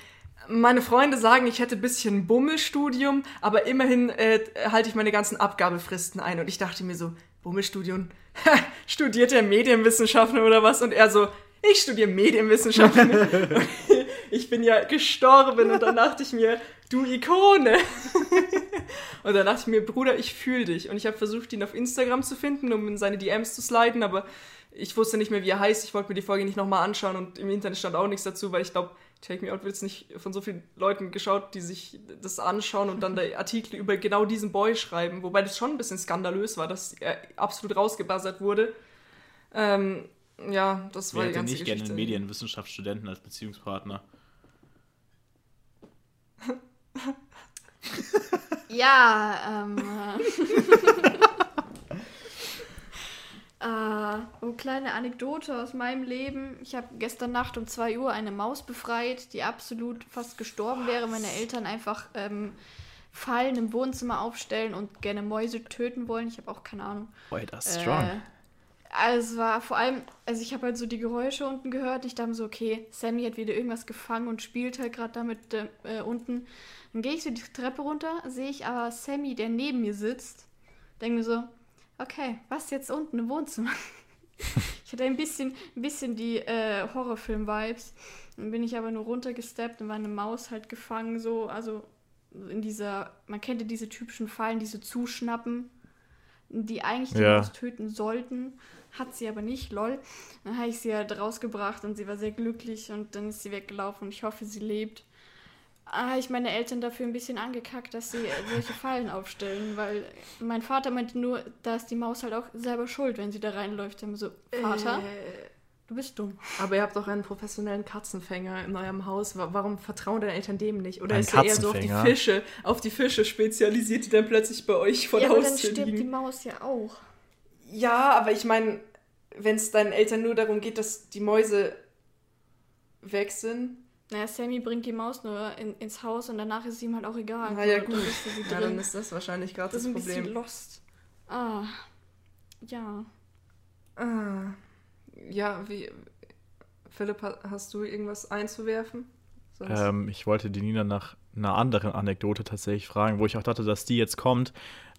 meine Freunde sagen, ich hätte ein bisschen Bummelstudium, aber immerhin äh, halte ich meine ganzen Abgabefristen ein. Und ich dachte mir so, Bummelstudium, *laughs* studiert er Medienwissenschaften oder was? Und er so, ich studiere Medienwissenschaften. *laughs* Ich bin ja gestorben und dann dachte ich mir, du Ikone. *laughs* Und dann dachte ich mir, Bruder, ich fühle dich. Und ich habe versucht, ihn auf Instagram zu finden, um in seine DMs zu sliden, aber ich wusste nicht mehr, wie er heißt. Ich wollte mir die Folge nicht nochmal anschauen und im Internet stand auch nichts dazu, weil ich glaube, Take Me Out wird jetzt nicht von so vielen Leuten geschaut, die sich das anschauen und dann *laughs* der Artikel über genau diesen Boy schreiben. Wobei das schon ein bisschen skandalös war, dass er absolut rausgebuzzert wurde. Ähm, ja, das war Wer die hätte ganze nicht gerne Geschichte. einen Medienwissenschaftsstudenten als Beziehungspartner? *laughs* Ja, ähm. *laughs* äh, oh, kleine Anekdote aus meinem Leben. Ich habe gestern Nacht um 2 Uhr eine Maus befreit, die absolut fast gestorben wäre. Meine Eltern einfach ähm, Fallen im Wohnzimmer aufstellen und gerne Mäuse töten wollen. Ich habe auch keine Ahnung. Boy, das ist strong. Äh, also es war vor allem, also ich habe halt so die Geräusche unten gehört. Ich dachte mir so, okay, Sammy hat wieder irgendwas gefangen und spielt halt gerade damit äh, unten. Dann gehe ich so die Treppe runter, sehe ich aber Sammy, der neben mir sitzt. Denke mir so, okay, was jetzt unten im Wohnzimmer? *laughs* ich hatte ein bisschen, ein bisschen die äh, Horrorfilm-Vibes. Dann bin ich aber nur runtergesteppt und war eine Maus halt gefangen, so, also in dieser, man kennt ja diese typischen Fallen, diese Zuschnappen, die eigentlich die Ja. Maus töten sollten, hat sie aber nicht, lol. Dann habe ich sie halt rausgebracht und sie war sehr glücklich und dann ist sie weggelaufen und ich hoffe, sie lebt. Ah, habe ich meine Eltern dafür ein bisschen angekackt, dass sie äh, solche Fallen aufstellen, weil mein Vater meinte nur, da ist die Maus halt auch selber schuld, wenn sie da reinläuft. Dann so, Vater, Äh, du bist dumm. aber ihr habt doch einen professionellen Katzenfänger in eurem Haus. Wa- Warum vertrauen deine Eltern dem nicht? Oder Ein ist er eher so auf die? Fische, auf die Fische spezialisiert, die dann plötzlich bei euch vor ja, der aber dann Haustür stirbt die liegen? Maus ja auch. Ja, aber ich meine, wenn es deinen Eltern nur darum geht, dass die Mäuse weg sind, Naja, Sammy bringt die Maus nur in, ins Haus und danach ist es ihm halt auch egal. na ja gut, dann ist ja, dann ist das wahrscheinlich gerade das das, ist ein bisschen Problem. lost. Ah, ja. Ah, ja, wie. Philipp, ha- hast du irgendwas einzuwerfen? Sonst- Ähm, ich wollte die Nina nach einer anderen Anekdote tatsächlich fragen, wo ich auch dachte, dass die jetzt kommt.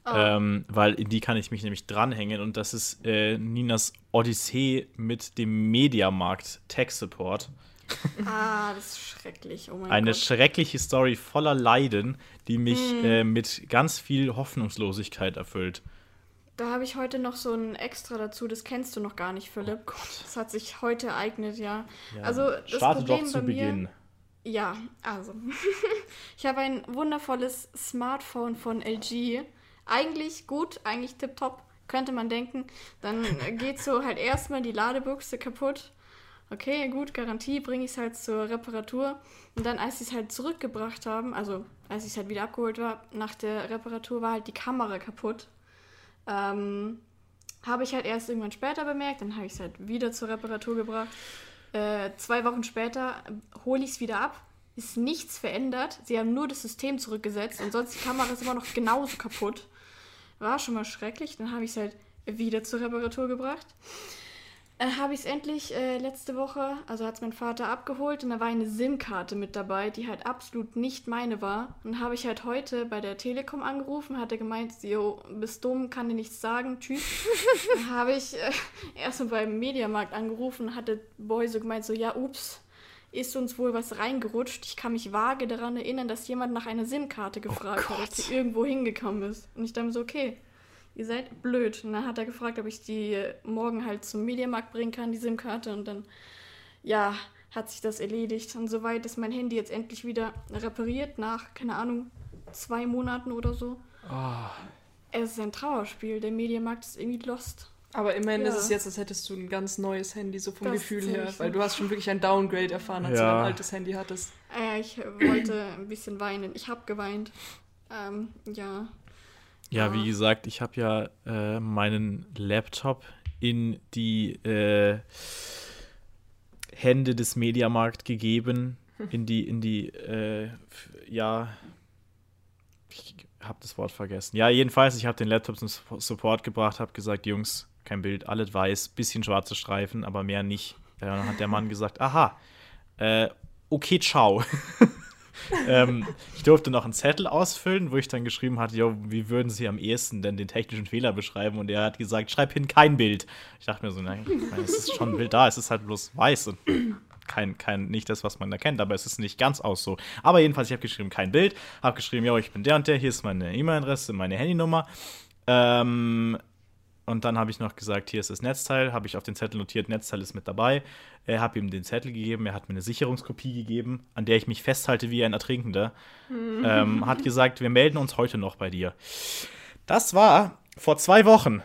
Ah. Ähm, weil in die kann ich mich nämlich dranhängen und das ist äh, Ninas Odyssee mit dem Mediamarkt Tech Support. *laughs* Ah, das ist schrecklich. Oh mein Eine Gott. schreckliche Story voller Leiden, die mich Hm. äh, mit ganz viel Hoffnungslosigkeit erfüllt. Da habe ich heute noch so ein Extra dazu, das kennst du noch gar nicht, Philipp. Oh Gott. Das hat sich heute ereignet, ja. Ja, Also, das Starte Problem doch zu bei mir- Beginn. Ja, also. *laughs* ich habe ein wundervolles Smartphone von LG. Eigentlich gut, eigentlich tipptopp, könnte man denken. Dann geht so halt erstmal die Ladebuchse kaputt. Okay, gut, Garantie, bringe ich es halt zur Reparatur. Und dann, als sie es halt zurückgebracht haben, also als ich es halt wieder abgeholt war, nach der Reparatur war halt die Kamera kaputt. Ähm, habe ich halt erst irgendwann später bemerkt, dann habe ich es halt wieder zur Reparatur gebracht. Äh, zwei Wochen später hole ich es wieder ab. Ist nichts verändert. Sie haben nur das System zurückgesetzt und sonst die Kamera ist immer noch genauso kaputt. War schon mal schrecklich. Dann habe ich es halt wieder zur Reparatur gebracht. Dann habe ich es endlich äh, letzte Woche, also hat es mein Vater abgeholt und da war eine SIM-Karte mit dabei, die halt absolut nicht meine war. Und habe ich halt heute bei der Telekom angerufen, hat er gemeint, jo, bist dumm, kann dir nichts sagen, tschüss. *laughs* dann habe ich äh, *laughs* erstmal beim Mediamarkt angerufen, hat der Boy so gemeint, so, ja, ups, ist uns wohl was reingerutscht. Ich kann mich vage daran erinnern, dass jemand nach einer SIM-Karte gefragt hat, Gott. ob sie irgendwo hingekommen ist. Und ich dachte mir so, okay, ihr seid blöd. Und dann hat er gefragt, ob ich die morgen halt zum Mediamarkt bringen kann, die SIM-Karte. Und dann, ja, hat sich das erledigt. Und soweit ist mein Handy jetzt endlich wieder repariert, nach, keine Ahnung, zwei Monaten oder so. Ah. Es ist ein Trauerspiel. Der Mediamarkt ist irgendwie lost. Aber immerhin Ja. ist es jetzt, als hättest du ein ganz neues Handy, so vom Das Gefühl her. Weil du hast schon wirklich ein Downgrade erfahren, als du Ja. ein altes Handy hattest. Äh, ich wollte ein bisschen weinen. Ich habe geweint. Ähm, ja. Ja, Ah. wie gesagt, ich habe ja äh, meinen Laptop in die äh, Hände des Mediamarkt gegeben, *laughs* in die, in die, äh, ja, ich habe das Wort vergessen. Ja, jedenfalls, ich habe den Laptop zum Sup- Support gebracht, habe gesagt, Jungs, kein Bild, alles weiß, bisschen schwarze Streifen, aber mehr nicht. Äh, dann hat der Mann gesagt, aha, äh, okay, ciao. *laughs* ähm, ich durfte noch einen Zettel ausfüllen, wo ich dann geschrieben hatte, jo, wie würden Sie am ehesten denn den technischen Fehler beschreiben? Und er hat gesagt, schreib hin kein Bild. Ich dachte mir so, nein, es ist schon ein Bild da, es ist halt bloß weiß und kein, kein, nicht das, was man erkennt, aber es ist nicht ganz aus so. Aber jedenfalls, ich habe geschrieben, kein Bild, habe geschrieben, ja, ich bin der und der, hier ist meine E-Mail-Adresse, meine Handynummer. Ähm, und dann habe ich noch gesagt, hier ist das Netzteil, habe ich auf den Zettel notiert, Netzteil ist mit dabei. Er habe ihm den Zettel gegeben, er hat mir eine Sicherungskopie gegeben, an der ich mich festhalte wie ein Ertrinkender. Ähm, hat gesagt, wir melden uns heute noch bei dir. Das war vor zwei Wochen.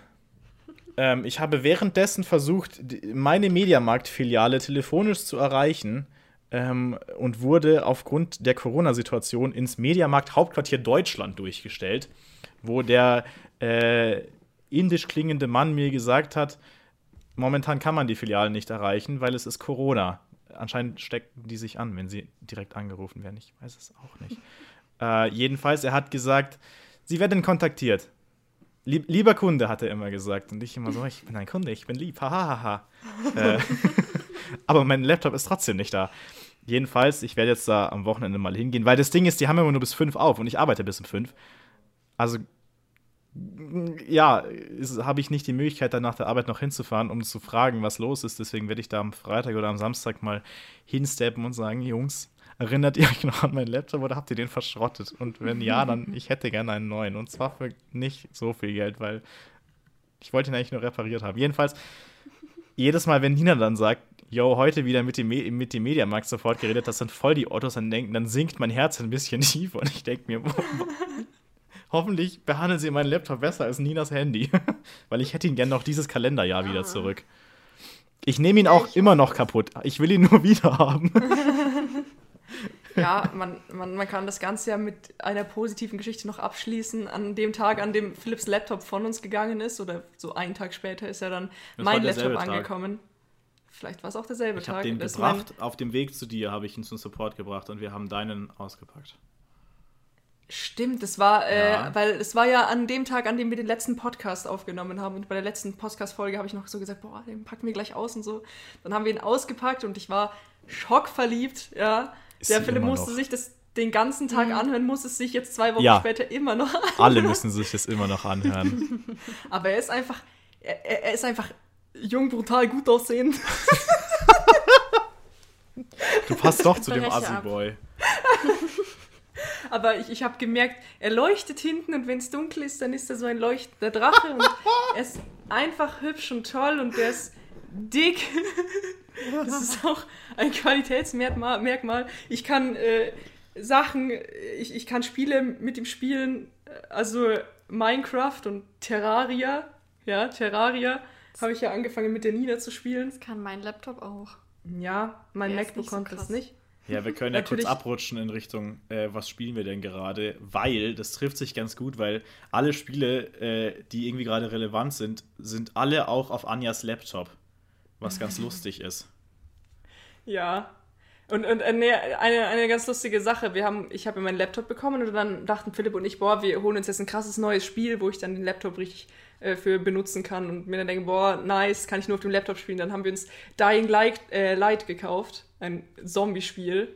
Ähm, ich habe währenddessen versucht, meine Mediamarkt-Filiale telefonisch zu erreichen. ähm, und wurde aufgrund der Corona-Situation ins Mediamarkt Hauptquartier Deutschland durchgestellt, wo der äh, indisch klingende Mann mir gesagt hat, momentan kann man die Filialen nicht erreichen, weil es ist Corona. Anscheinend stecken die sich an, wenn sie direkt angerufen werden. Ich weiß es auch nicht. *laughs* äh, jedenfalls, er hat gesagt, sie werden kontaktiert. Lieb, lieber Kunde, hat er immer gesagt. Und ich immer so, ich bin ein Kunde, ich bin lieb, hahaha. *laughs* äh, aber mein Laptop ist trotzdem nicht da. Jedenfalls, ich werde jetzt da am Wochenende mal hingehen, weil das Ding ist, die haben immer nur bis fünf auf und ich arbeite bis um fünf. Also, ja, habe ich nicht die Möglichkeit, dann nach der Arbeit noch hinzufahren, um zu fragen, was los ist. Deswegen werde ich da am Freitag oder am Samstag mal hinsteppen und sagen, Jungs, Erinnert ihr euch noch an meinen Laptop oder habt ihr den verschrottet? Und wenn ja, dann *laughs* ich hätte gerne einen neuen. Und zwar für nicht so viel Geld, weil ich wollte ihn eigentlich nur repariert haben. Jedenfalls, jedes Mal, wenn Nina dann sagt, yo, heute wieder mit dem, mit dem Mediamarkt sofort geredet, das sind voll die Ottos, dann, denken, dann sinkt mein Herz ein bisschen *laughs* tiefer und ich denke mir, hoffentlich behandeln sie meinen Laptop besser als Ninas Handy, *laughs* weil ich hätte ihn gerne noch dieses Kalenderjahr wieder zurück. Ich nehme ihn auch immer noch kaputt. Ich will ihn nur *laughs* wieder haben. *laughs* ja, man, man, man kann das Ganze ja mit einer positiven Geschichte noch abschließen. An dem Tag, an dem Philips Laptop von uns gegangen ist, oder so einen Tag später, ist ja dann das mein Laptop angekommen. Vielleicht war es auch derselbe ich Tag. Ich habe den gebracht, auf dem Weg zu dir habe ich ihn zum Support gebracht und wir haben deinen ausgepackt. Stimmt, es war, äh, ja. weil es war ja an dem Tag, an dem wir den letzten Podcast aufgenommen haben. Und bei der letzten Podcast-Folge habe ich noch so gesagt, boah, den packen wir gleich aus und so. Dann haben wir ihn ausgepackt und ich war schockverliebt, ja. Ist der Philipp musste noch. sich das den ganzen Tag mhm. anhören, muss es sich jetzt zwei Wochen ja. später immer noch anhören. Alle müssen sich das immer noch anhören. *laughs* Aber er ist einfach, er, er ist einfach jung, brutal, gut aussehend. du passt doch zu dem Assi-Boy. *laughs* Aber ich, ich habe gemerkt, er leuchtet hinten und wenn es dunkel ist, dann ist er so ein leuchtender Drache und er ist einfach hübsch und toll und der ist dick. *laughs* Das ist auch ein Qualitätsmerkmal. Ich kann äh, Sachen, ich, ich kann Spiele mit ihm spielen, also Minecraft und Terraria. Ja, Terraria habe ich ja angefangen mit der Nina zu spielen. Das kann mein Laptop auch. Ja, mein der MacBook konnte so das nicht. Ja, wir können ja kurz abrutschen in Richtung, äh, was spielen wir denn gerade? Weil, das trifft sich ganz gut, weil alle Spiele, äh, die irgendwie gerade relevant sind, sind alle auch auf Anjas Laptop was ganz *laughs* lustig ist. Ja. Und, und eine, eine, eine ganz lustige Sache, wir haben, ich habe meinen Laptop bekommen und dann dachten Philipp und ich, boah, wir holen uns jetzt ein krasses neues Spiel, wo ich dann den Laptop richtig äh, für benutzen kann und mir dann denke, boah, nice, kann ich nur auf dem Laptop spielen. Dann haben wir uns Dying Light, äh, Light gekauft, ein Zombie-Spiel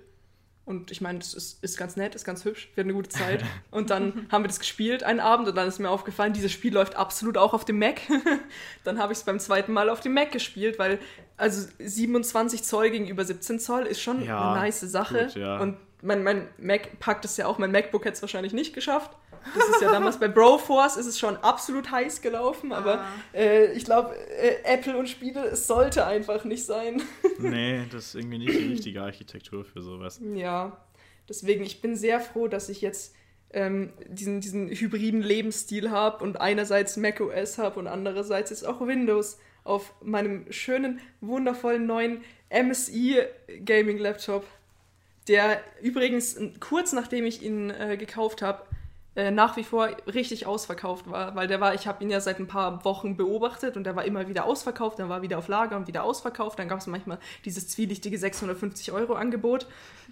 und ich meine, das ist, ist ganz nett, ist ganz hübsch, wir hatten eine gute Zeit. *laughs* Und dann haben wir das gespielt einen Abend und dann ist mir aufgefallen, dieses Spiel läuft absolut auch auf dem Mac. *laughs* dann habe ich es beim zweiten Mal auf dem Mac gespielt, weil also 27 Zoll gegenüber 17 Zoll ist schon ja, eine nice Sache. Gut, ja. Und mein, mein Mac packt es ja auch, mein MacBook hätte es wahrscheinlich nicht geschafft. Das ist ja damals bei Broforce ist es schon absolut heiß gelaufen, aber ah. äh, ich glaube, äh, Apple und Spiele, es sollte einfach nicht sein. *laughs* nee, das ist irgendwie nicht die richtige Architektur für sowas. Ja, deswegen, ich bin sehr froh, dass ich jetzt ähm, diesen, diesen hybriden Lebensstil habe und einerseits macOS habe und andererseits ist auch Windows auf meinem schönen, wundervollen neuen MSI Gaming Laptop, der übrigens kurz nachdem ich ihn äh, gekauft habe, äh, nach wie vor richtig ausverkauft war, weil der war, ich habe ihn ja seit ein paar Wochen beobachtet und der war immer wieder ausverkauft, dann war wieder auf Lager und wieder ausverkauft, dann gab es manchmal dieses zwielichtige 650 Euro Angebot.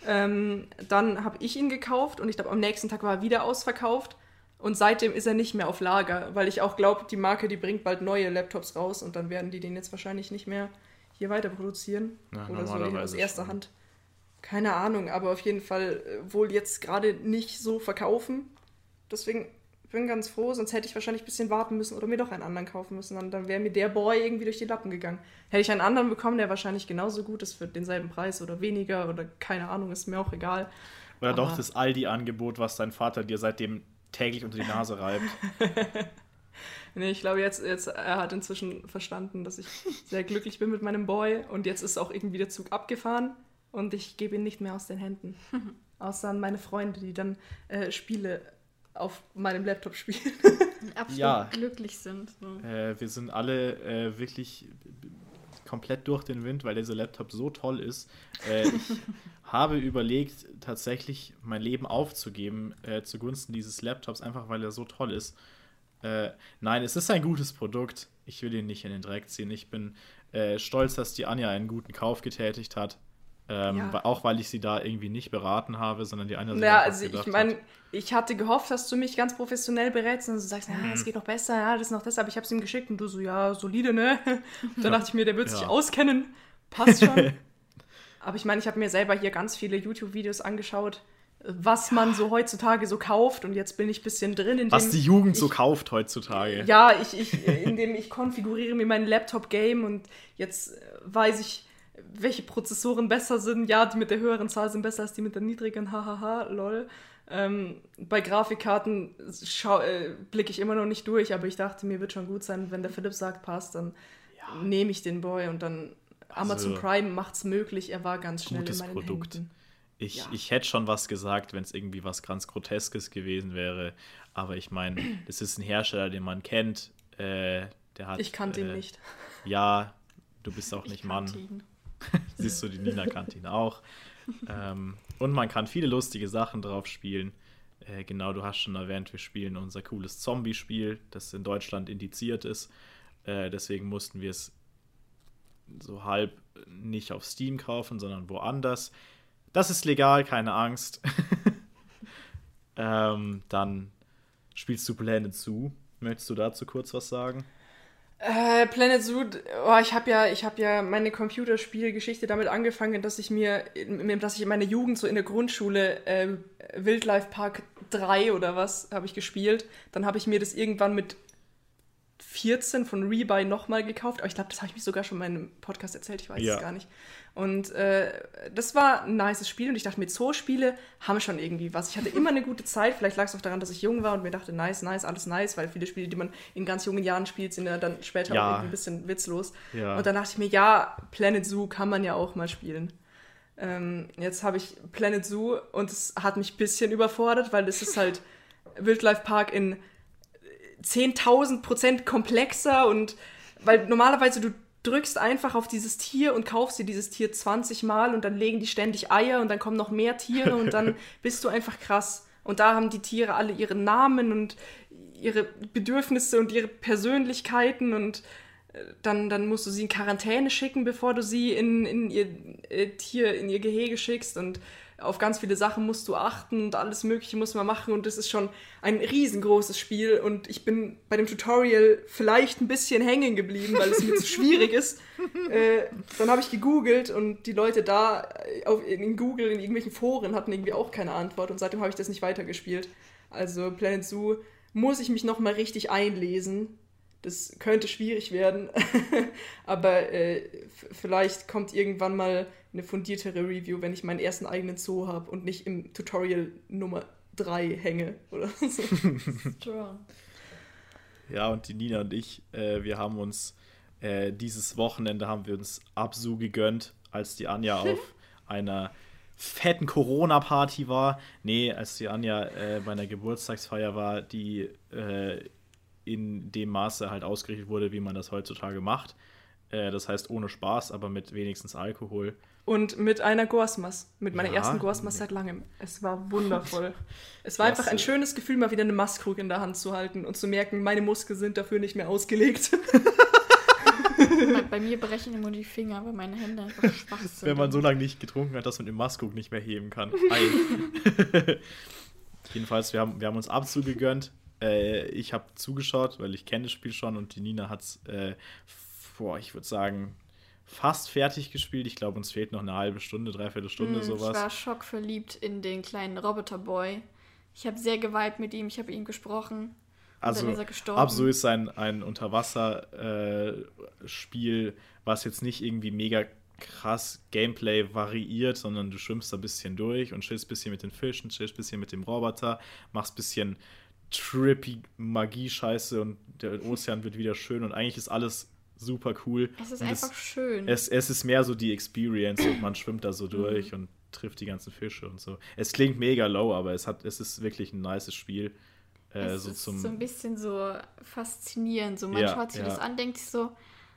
Ähm, dann habe ich ihn gekauft und ich glaube am nächsten Tag war er wieder ausverkauft und seitdem ist er nicht mehr auf Lager, weil ich auch glaube, die Marke, die bringt bald neue Laptops raus und dann werden die den jetzt wahrscheinlich nicht mehr hier weiter produzieren ja, oder so aus erster. Hand. Keine Ahnung, aber auf jeden Fall äh, wohl jetzt gerade nicht so verkaufen Deswegen bin ich ganz froh, sonst hätte ich wahrscheinlich ein bisschen warten müssen oder mir doch einen anderen kaufen müssen. Und dann wäre mir der Boy irgendwie durch die Lappen gegangen. Hätte ich einen anderen bekommen, der wahrscheinlich genauso gut ist für denselben Preis oder weniger oder keine Ahnung, ist mir auch egal. Oder Aber doch das Aldi-Angebot, was dein Vater dir seitdem täglich unter die Nase reibt. *laughs* nee, ich glaube, jetzt, jetzt, er hat inzwischen verstanden, dass ich sehr glücklich bin mit meinem Boy und jetzt ist auch irgendwie der Zug abgefahren und ich gebe ihn nicht mehr aus den Händen. *laughs* Außer an meine Freunde, die dann äh, Spiele auf meinem Laptop spielen. *laughs* Absolut ja. glücklich sind. So. Äh, wir sind alle äh, wirklich komplett durch den Wind, weil dieser Laptop so toll ist. Äh, ich *laughs* habe überlegt, tatsächlich mein Leben aufzugeben äh, zugunsten dieses Laptops, einfach weil er so toll ist. Äh, nein, es ist ein gutes Produkt. Ich will ihn nicht in den Dreck ziehen. Ich bin äh, stolz, dass die Anja einen guten Kauf getätigt hat. Ähm, ja. Auch weil ich sie da irgendwie nicht beraten habe, sondern die Anja Ja, also ich meine, ich hatte gehofft, dass du mich ganz professionell berätst und du sagst, ja, es mhm. geht noch besser, ja, das ist noch das, aber ich habe es ihm geschickt und du so, ja, solide, ne? Und *laughs* dann dachte ich mir, der wird sich auskennen, passt schon. *laughs* aber ich meine, ich habe mir selber hier ganz viele YouTube-Videos angeschaut was man so heutzutage so kauft und jetzt bin ich ein bisschen drin. In was die Jugend ich, so kauft heutzutage. Ja, ich, ich, indem ich konfiguriere mir mein Laptop-Game und jetzt weiß ich, welche Prozessoren besser sind. Ja, die mit der höheren Zahl sind besser als die mit der niedrigen, hahaha, lol. Ähm, bei Grafikkarten äh, blicke ich immer noch nicht durch, aber ich dachte, mir wird schon gut sein, wenn der Philipp sagt, passt, dann ja. nehme ich den Boy und dann Amazon also, Prime macht es möglich. Er war ganz schnell in meinen Produkt. Händen. Ich, ja. ich hätte schon was gesagt, wenn es irgendwie was ganz Groteskes gewesen wäre. Aber ich meine, *clears throat* das ist ein Hersteller, den man kennt. Äh, der hat, ich kannte äh, ihn nicht. Ja, du bist auch *laughs* nicht Mann. Siehst du, die Nina kannte ihn auch. Ähm, und man kann viele lustige Sachen drauf spielen. Äh, genau, du hast schon erwähnt, wir spielen unser cooles Zombie-Spiel, das in Deutschland indiziert ist. Äh, deswegen mussten wir es so halb nicht auf Steam kaufen, sondern woanders. Das ist legal, keine Angst. *laughs* ähm, dann spielst du Planet Zoo. Möchtest du dazu kurz was sagen? Äh, Planet Zoo, oh, ich habe ja, ich ja meine Computerspielgeschichte damit angefangen, dass ich mir, dass ich in meiner Jugend so in der Grundschule äh, Wildlife Park 3 oder was habe ich gespielt. Dann habe ich mir das irgendwann mit 14 von Rebuy nochmal gekauft, aber ich glaube, das habe ich mich sogar schon in meinem Podcast erzählt, ich weiß ja. es gar nicht. Und äh, das war ein nices Spiel und ich dachte mir, Zoo-Spiele haben schon irgendwie was. Ich hatte immer eine gute Zeit, vielleicht lag es auch daran, dass ich jung war und mir dachte, nice, nice, alles nice, weil viele Spiele, die man in ganz jungen Jahren spielt, sind ja dann später ja. auch irgendwie ein bisschen witzlos. Ja. Und dann dachte ich mir, ja, Planet Zoo kann man ja auch mal spielen. Ähm, jetzt habe ich Planet Zoo und es hat mich ein bisschen überfordert, weil es ist halt *laughs* Wildlife Park in 10.000 Prozent komplexer und weil normalerweise du drückst einfach auf dieses Tier und kaufst dir dieses Tier 20 Mal und dann legen die ständig Eier und dann kommen noch mehr Tiere und dann *laughs* bist du einfach krass. Und da haben die Tiere alle ihre Namen und ihre Bedürfnisse und ihre Persönlichkeiten und äh, dann, dann musst du sie in Quarantäne schicken, bevor du sie in, in ihr äh, Tier, in ihr Gehege schickst und auf ganz viele Sachen musst du achten und alles Mögliche muss man machen und das ist schon ein riesengroßes Spiel und ich bin bei dem Tutorial vielleicht ein bisschen hängen geblieben, weil es mir zu schwierig ist. *laughs* Äh, dann habe ich gegoogelt und die Leute da äh, auf, in Google, in irgendwelchen Foren hatten irgendwie auch keine Antwort und seitdem habe ich das nicht weitergespielt. Also Planet Zoo muss ich mich nochmal richtig einlesen. Das könnte schwierig werden, *laughs* aber äh, vielleicht kommt irgendwann mal eine fundiertere Review, wenn ich meinen ersten eigenen Zoo habe und nicht im Tutorial Nummer 3 hänge oder so. *laughs* Strong. Ja, und die Nina und ich, äh, wir haben uns äh, dieses Wochenende haben wir uns Absu gegönnt, als die Anja *laughs* auf einer fetten Corona-Party war. Nee, als die Anja äh, bei einer Geburtstagsfeier war, die äh, in dem Maße halt ausgerichtet wurde, wie man das heutzutage macht. Äh, das heißt ohne Spaß, aber mit wenigstens Alkohol. Und mit einer Gorsmas, mit meiner ja. ersten Gorsmas seit langem. Es war wundervoll. *laughs* es war einfach ein schönes Gefühl, mal wieder eine Maskrug in der Hand zu halten und zu merken, meine Muskeln sind dafür nicht mehr ausgelegt. bei mir brechen immer die Finger, weil meine Hände einfach schwach *laughs* sind. Wenn man so lange nicht getrunken hat, dass man den Maskrug nicht mehr heben kann. *laughs* Jedenfalls, wir haben, wir haben uns Abzug gegönnt. Äh, ich habe zugeschaut, weil ich kenne das Spiel schon und die Nina hat es, äh, ich würde sagen, fast fertig gespielt. Ich glaube, uns fehlt noch eine halbe Stunde, dreiviertel Stunde, mm, sowas. Ich war schockverliebt in den kleinen Roboterboy. Ich habe sehr geweiht mit ihm, ich habe ihm gesprochen. Also, Absu ist ein, ein Unterwasser-Spiel, äh, was jetzt nicht irgendwie mega krass Gameplay variiert, sondern du schwimmst da ein bisschen durch und chillst ein bisschen mit den Fischen, chillst ein bisschen mit dem Roboter, machst ein bisschen trippy Magie-Scheiße und der Ozean wird wieder schön und eigentlich ist alles super cool. Es ist und einfach es, schön. Es, es ist mehr so die Experience und man schwimmt da so durch mhm. und trifft die ganzen Fische und so. Es klingt mega low, aber es, hat, es ist wirklich ein nices Spiel. Äh, es so ist zum so ein bisschen so faszinierend. So man ja, schaut sich ja. das an, denkt sich so,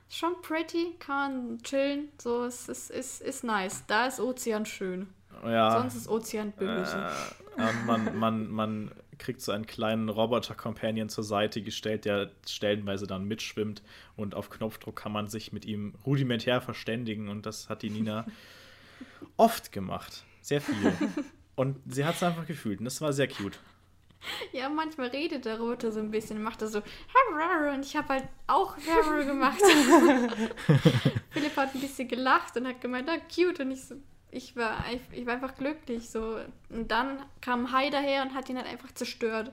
schon pretty, kann man chillen. So, es ist, ist, ist nice. Da ist Ozean schön. Ja. Sonst ist Ozean böse. Äh, man, man, man kriegt so einen kleinen Roboter-Companion zur Seite gestellt, der stellenweise dann mitschwimmt und auf Knopfdruck kann man sich mit ihm rudimentär verständigen und das hat die Nina *laughs* oft gemacht. Sehr viel. Und sie hat es einfach gefühlt und das war sehr cute. Ja, manchmal redet der Rote so ein bisschen, macht er so und ich habe halt auch gemacht. *laughs* Philipp hat ein bisschen gelacht und hat gemeint, ah, cute und ich so, ich war, ich war einfach glücklich so. Und dann kam Hai daher und hat ihn halt einfach zerstört.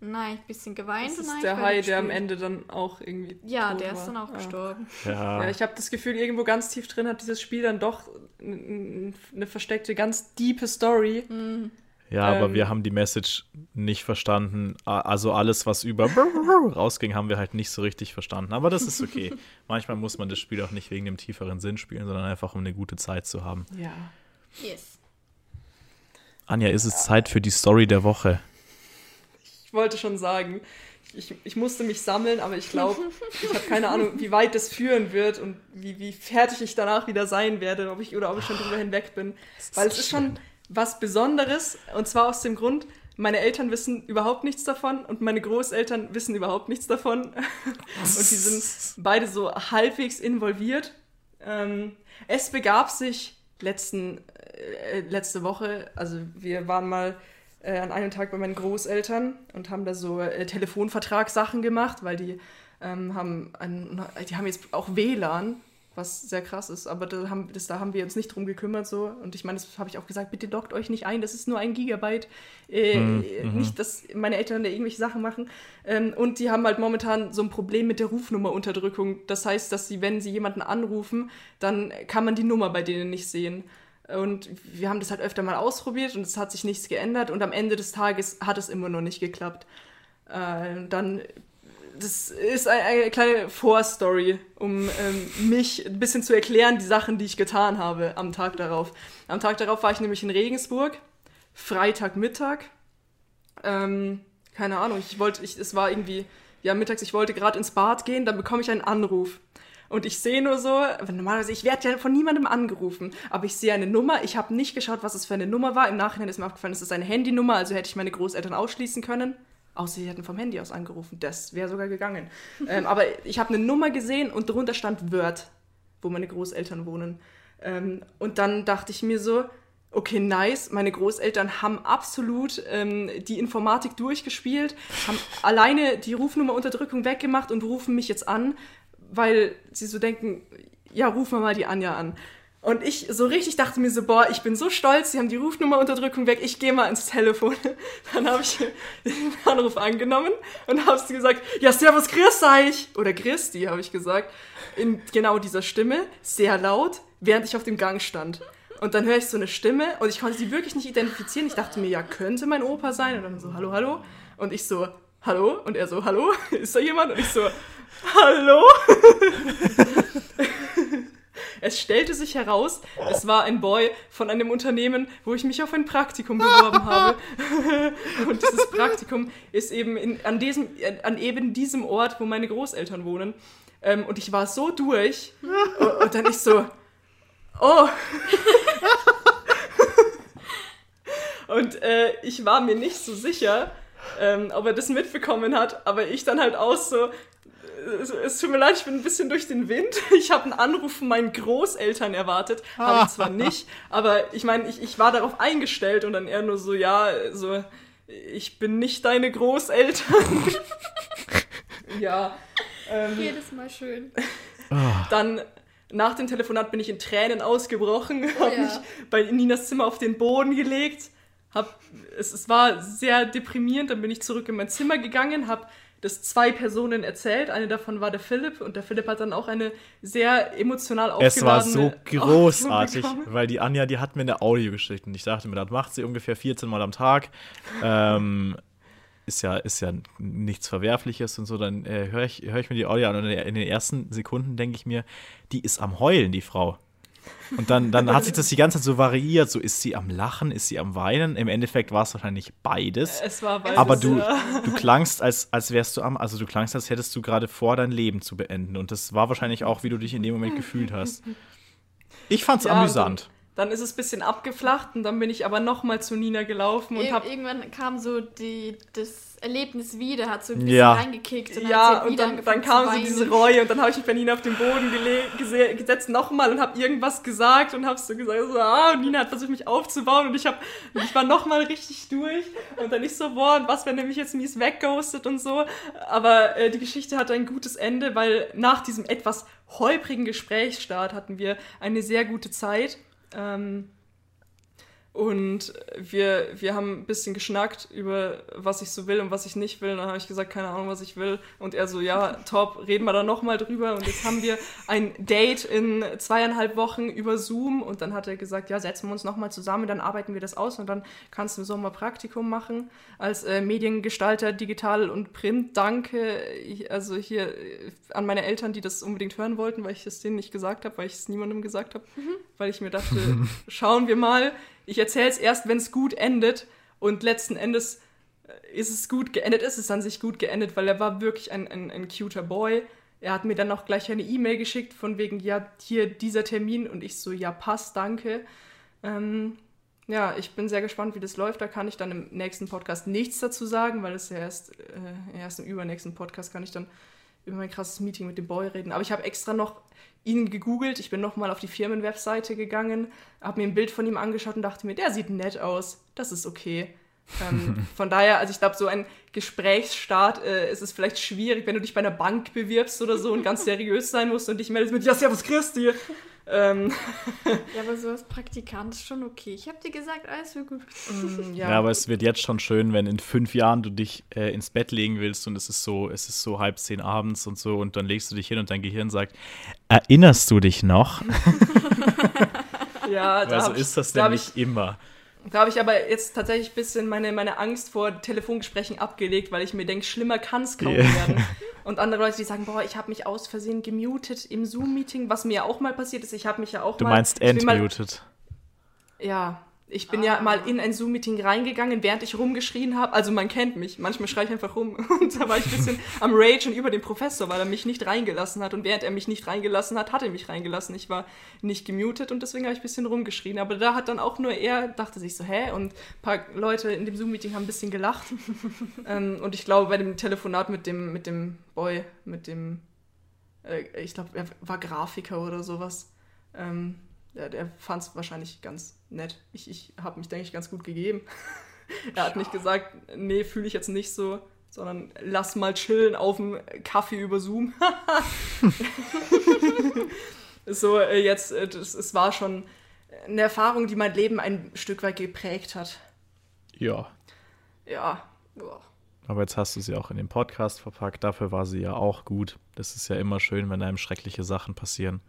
Nein, ein bisschen geweint. Das ist nein, der Hai, der am Ende dann auch irgendwie. Ja, der ist dann auch ja. gestorben. Ja, ja ich habe das Gefühl, irgendwo ganz tief drin hat dieses Spiel dann doch eine versteckte, ganz diepe Story. Mhm. Ja, ähm, aber wir haben die Message nicht verstanden. Also alles, was über rausging, haben wir halt nicht so richtig verstanden. Aber das ist okay. *laughs* Manchmal muss man das Spiel auch nicht wegen dem tieferen Sinn spielen, sondern einfach, um eine gute Zeit zu haben. Ja. Yes. Anja, ist es Zeit für die Story der Woche? Ich wollte schon sagen, ich, ich musste mich sammeln, aber ich glaube, ich habe keine Ahnung, wie weit das führen wird und wie, wie fertig ich danach wieder sein werde, ob ich oder ob ich schon drüber hinweg bin. Weil es ist schon was Besonderes und zwar aus dem Grund, meine Eltern wissen überhaupt nichts davon und meine Großeltern wissen überhaupt nichts davon. *laughs* und die sind beide so halbwegs involviert. Ähm, es begab sich letzten, äh, letzte Woche, also wir waren mal äh, an einem Tag bei meinen Großeltern und haben da so äh, Telefonvertragssachen gemacht, weil die ähm, haben, ein, die haben jetzt auch WLAN was sehr krass ist. Aber da haben, das, da haben wir uns nicht drum gekümmert so. Und ich meine, das habe ich auch gesagt, bitte lockt euch nicht ein, das ist nur ein Gigabyte. Äh, mhm. Nicht, dass meine Eltern da irgendwelche Sachen machen. Ähm, und die haben halt momentan so ein Problem mit der Rufnummerunterdrückung. Das heißt, dass sie, wenn sie jemanden anrufen, dann kann man die Nummer bei denen nicht sehen. Und wir haben das halt öfter mal ausprobiert und es hat sich nichts geändert. Und am Ende des Tages hat es immer noch nicht geklappt. Äh, dann das ist eine, eine kleine Vorstory, um ähm, mich ein bisschen zu erklären, die Sachen, die ich getan habe am Tag darauf. Am Tag darauf war ich nämlich in Regensburg, Freitagmittag. Ähm, keine Ahnung, ich wollte, ich, es war irgendwie, ja, mittags, ich wollte gerade ins Bad gehen, dann bekomme ich einen Anruf. Und ich sehe nur so, normalerweise, ich werde ja von niemandem angerufen, aber ich sehe eine Nummer. Ich habe nicht geschaut, was es für eine Nummer war. Im Nachhinein ist mir aufgefallen, es ist eine Handynummer, also hätte ich meine Großeltern ausschließen können. Außer sie hätten vom Handy aus angerufen. Das wäre sogar gegangen. *laughs* ähm, aber ich habe eine Nummer gesehen und drunter stand Wörth, wo meine Großeltern wohnen. Ähm, und dann dachte ich mir so, okay, nice. Meine Großeltern haben absolut ähm, die Informatik durchgespielt, haben alleine die Rufnummerunterdrückung weggemacht und rufen mich jetzt an, weil sie so denken, ja, rufen wir mal die Anja an. Und ich so richtig dachte mir so, boah, ich bin so stolz, sie haben die Rufnummerunterdrückung weg, ich gehe mal ins Telefon. *laughs* Dann habe ich den Anruf angenommen und habe sie gesagt, ja, servus, grüß euch. Oder die, habe ich gesagt. In genau dieser Stimme, sehr laut, während ich auf dem Gang stand. Und dann höre ich so eine Stimme und ich konnte sie wirklich nicht identifizieren. Ich dachte mir, ja, könnte mein Opa sein. Und dann so, hallo, hallo. Und ich so, hallo. Und er so, hallo, *laughs* ist da jemand? Und ich so, hallo. *laughs* Es stellte sich heraus, es war ein Boy von einem Unternehmen, wo ich mich auf ein Praktikum beworben *laughs* habe. *laughs* Und dieses Praktikum ist eben in, an, diesem, an eben diesem Ort, wo meine Großeltern wohnen. Ähm, und ich war so durch. *laughs* Und, und dann ich so, oh. und äh, ich war mir nicht so sicher, ähm, ob er das mitbekommen hat, aber ich dann halt auch so, es, es, tut mir leid, ich bin ein bisschen durch den Wind. *laughs* Ich habe einen Anruf von meinen Großeltern erwartet. Habe ich zwar *laughs* nicht, aber ich meine, ich, ich war darauf eingestellt und dann eher nur so, ja, so, ich bin nicht deine Großeltern. *laughs* ja. Ähm, Jedes Mal schön. Dann nach dem Telefonat bin ich in Tränen ausgebrochen, habe ja. mich bei Ninas Zimmer auf den Boden gelegt. Hab, es, es war sehr deprimierend, dann bin ich zurück in mein Zimmer gegangen, habe das zwei Personen erzählt. Eine davon war der Philipp und der Philipp hat dann auch eine sehr emotional aufgeladene Es war so *laughs* großartig, weil die Anja, die hat mir eine Audio geschickt und ich dachte mir, das macht sie ungefähr 14 Mal am Tag. ähm, ist ja, ist ja nichts Verwerfliches und so, dann äh, höre ich, hör ich mir die Audio an und in den ersten Sekunden denke ich mir, die ist am Heulen, die Frau. Und dann, dann hat sich das die ganze Zeit so variiert. So ist sie am Lachen, ist sie am Weinen. Im Endeffekt war es wahrscheinlich beides. Es war beides. Aber du, ja. du klangst, als, als wärst du am, also du klangst, als hättest du gerade vor, dein Leben zu beenden. Und das war wahrscheinlich auch, wie du dich in dem Moment gefühlt hast. Ich fand's Ja, amüsant. Dann ist es ein bisschen abgeflacht und dann bin ich aber nochmal zu Nina gelaufen und Ir habe irgendwann kam so die, das Erlebnis wieder, hat so ein bisschen Ja. reingekickt. Und Ja, und wieder dann, dann kam so diese Reue und dann habe ich mich bei Nina auf den Boden gesetzt nochmal und habe irgendwas gesagt und habe so gesagt, so, ah, und Nina hat versucht mich aufzubauen und ich, hab, ich war nochmal richtig durch und dann ich so, boah, und was, wenn der mich jetzt mies wegghostet und so. Aber äh, die Geschichte hatte ein gutes Ende, weil nach diesem etwas holprigen Gesprächsstart hatten wir eine sehr gute Zeit. Ähm, und wir, wir haben ein bisschen geschnackt über, was ich so will und was ich nicht will. Und dann habe ich gesagt, keine Ahnung, was ich will. Und er so, ja, top, reden wir da nochmal drüber. Und jetzt haben wir ein Date in zweieinhalb Wochen über Zoom. Und dann hat er gesagt, ja, setzen wir uns nochmal zusammen, dann arbeiten wir das aus. Und dann kannst du im Sommer Praktikum machen als äh, Mediengestalter, digital und print. Danke, ich, also hier äh, an meine Eltern, die das unbedingt hören wollten, weil ich es denen nicht gesagt habe, weil ich es niemandem gesagt habe. Weil ich mir dachte, *laughs* schauen wir mal. Ich erzähle es erst, wenn es gut endet. Und letzten Endes äh, ist es gut geendet, ist es an sich gut geendet, weil er war wirklich ein, ein, ein cuter Boy. Er hat mir dann auch gleich eine E-Mail geschickt von wegen, ja, hier dieser Termin. Und ich so, ja, passt, danke. Ähm, ja, ich bin sehr gespannt, wie das läuft. Da kann ich dann im nächsten Podcast nichts dazu sagen, weil es ja erst, äh, erst im übernächsten Podcast kann ich dann über mein krasses Meeting mit dem Boy reden. Aber ich habe extra noch ihn gegoogelt. Ich bin nochmal auf die Firmenwebseite gegangen, habe mir ein Bild von ihm angeschaut und dachte mir, der sieht nett aus. Das ist okay. Ähm, *laughs* von daher, also ich glaube, so ein Gesprächsstart äh, ist es vielleicht schwierig, wenn du dich bei einer Bank bewirbst oder so und ganz seriös sein musst und dich meldest mit, ja, servus Christi. Ähm, *laughs* Ja, aber so als Praktikant ist schon okay. Ich habe dir gesagt, alles wird gut. mm, Ja. ja. aber es wird jetzt schon schön, wenn in fünf Jahren du dich äh, ins Bett legen willst und es ist so, es ist so halb zehn abends und so und dann legst du dich hin und dein Gehirn sagt, erinnerst du dich noch? *laughs* ja, da Weil so hab ich- ist das nämlich immer. Da habe ich aber jetzt tatsächlich ein bisschen meine, meine Angst vor Telefongesprächen abgelegt, weil ich mir denke, schlimmer kann es kaum Ja. werden. Und andere Leute, die sagen, boah, ich habe mich aus Versehen gemutet im Zoom-Meeting, was mir ja auch mal passiert ist. Ich habe mich ja auch Du mal... meinst bin mal- entmuted. Ja, ich bin ja mal in ein Zoom-Meeting reingegangen, während ich rumgeschrien habe. Also man kennt mich, manchmal schreie ich einfach rum. *laughs* Und da war ich ein bisschen am Ragen über den Professor, weil er mich nicht reingelassen hat. Und während er mich nicht reingelassen hat, hat er mich reingelassen. Ich war nicht gemutet und deswegen habe ich ein bisschen rumgeschrien. Aber da hat dann auch nur er, dachte sich so, hä? Und ein paar Leute in dem Zoom-Meeting haben ein bisschen gelacht. *laughs* ähm, und ich glaube, bei dem Telefonat mit dem, mit dem Boy, mit dem, äh, ich glaube, er war Grafiker oder sowas. Ähm, der, der fand es wahrscheinlich ganz nett. Ich, ich habe mich, denke ich, ganz gut gegeben. *laughs* er hat nicht gesagt, nee, fühle ich jetzt nicht so, sondern lass mal chillen auf dem Kaffee über Zoom. *laughs* so, äh, jetzt, äh, das, es war schon eine Erfahrung, die mein Leben ein Stück weit geprägt hat. Ja. Ja. Boah. Aber jetzt hast du sie auch in den Podcast verpackt. Dafür war sie ja auch gut. Das ist ja immer schön, wenn einem schreckliche Sachen passieren.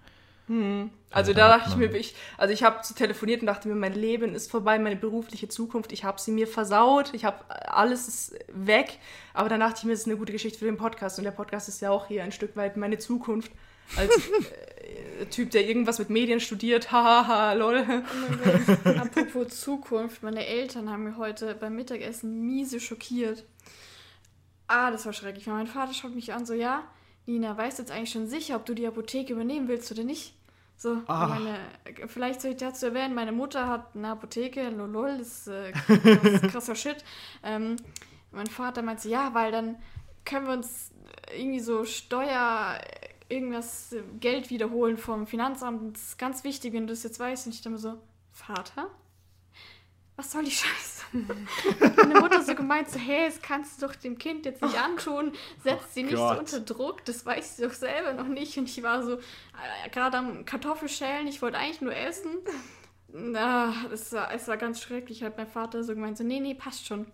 Also Ja, da da dachte ich mir, ich, also ich habe so telefoniert und dachte mir, mein Leben ist vorbei, meine berufliche Zukunft, ich habe sie mir versaut, ich habe alles ist weg. Aber dann dachte ich mir, es ist eine gute Geschichte für den Podcast und der Podcast ist ja auch hier ein Stück weit meine Zukunft. Als *laughs* äh, Typ, der irgendwas mit Medien studiert, hahaha, lol. Oh. Apropos Zukunft, meine Eltern haben mir heute beim Mittagessen miese schockiert. Ah, das war schrecklich. Mein Vater schaut mich an, so, ja, Nina, weißt du jetzt eigentlich schon sicher, ob du die Apotheke übernehmen willst oder nicht? So, Ah. meine, vielleicht soll ich dazu erwähnen, meine Mutter hat eine Apotheke, lolol, das ist, äh, *laughs* ist krasser Shit. Ähm, mein Vater meinte, ja, weil dann können wir uns irgendwie so Steuer, irgendwas, äh, Geld wiederholen vom Finanzamt. Das ist ganz wichtig, wenn du das jetzt weißt. Und ich dachte mir so, Vater? Was soll die Scheiße? *laughs* Meine Mutter so gemeint, so, hey, das kannst du doch dem Kind jetzt nicht antun. Setz sie nicht so unter Druck, das weiß sie doch selber noch nicht. Und ich war so äh, gerade am Kartoffelschälen, ich wollte eigentlich nur essen. Na, das war, es war ganz schrecklich. Hat mein Vater so gemeint, so, nee, nee, passt schon.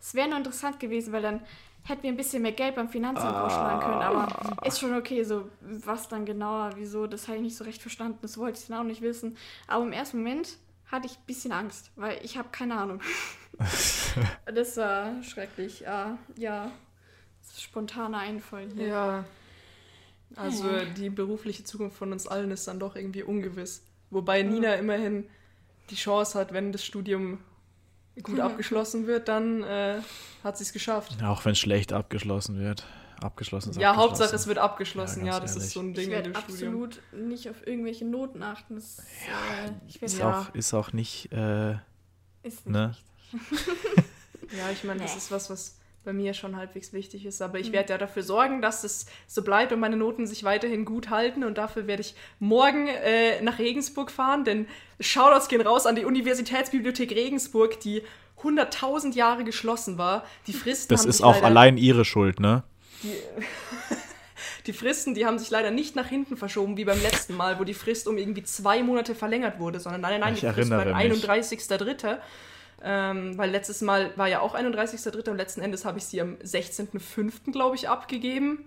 Es wäre nur interessant gewesen, weil dann hätten wir ein bisschen mehr Geld beim Finanzamt ausschlagen können. Aber ist schon okay, so was dann genauer, wieso, das habe ich nicht so recht verstanden. Das wollte ich dann auch nicht wissen. Aber im ersten Moment hatte ich ein bisschen Angst, weil ich habe keine Ahnung. *laughs* das war schrecklich. Ja, ja. Spontaner Einfall hier. Ja. Also die berufliche Zukunft von uns allen ist dann doch irgendwie ungewiss. Wobei Nina immerhin die Chance hat, wenn das Studium gut abgeschlossen wird, dann äh, hat sie es geschafft. Auch wenn es schlecht abgeschlossen wird. Abgeschlossen ist Ja, abgeschlossen. Hauptsache es wird abgeschlossen. Ja, Ja, das ist so ein Ich Ding in werde dem Studium. absolut nicht auf irgendwelche Noten achten. Das, äh, ich werde Ist, Ja. auch, ist auch nicht, äh, ist nicht ne? *laughs* *laughs* Ja, ich meine, das ist was, was bei mir schon halbwegs wichtig ist. Aber ich Mhm. werde ja dafür sorgen, dass es so bleibt und meine Noten sich weiterhin gut halten. Und dafür werde ich morgen äh, nach Regensburg fahren. Denn Shoutouts gehen raus an die Universitätsbibliothek Regensburg, die 100.000 Jahre geschlossen war. Die Fristen Das haben ist auch allein ihre Schuld, ne? Die, *laughs* die Fristen, die haben sich leider nicht nach hinten verschoben, wie beim letzten Mal, wo die Frist um irgendwie zwei Monate verlängert wurde, sondern nein, nein, Ich die Frist war erinnere mich. 31.3. Ähm, weil letztes Mal war ja auch 31.3. und letzten Endes habe ich sie am 16.5. glaube ich abgegeben.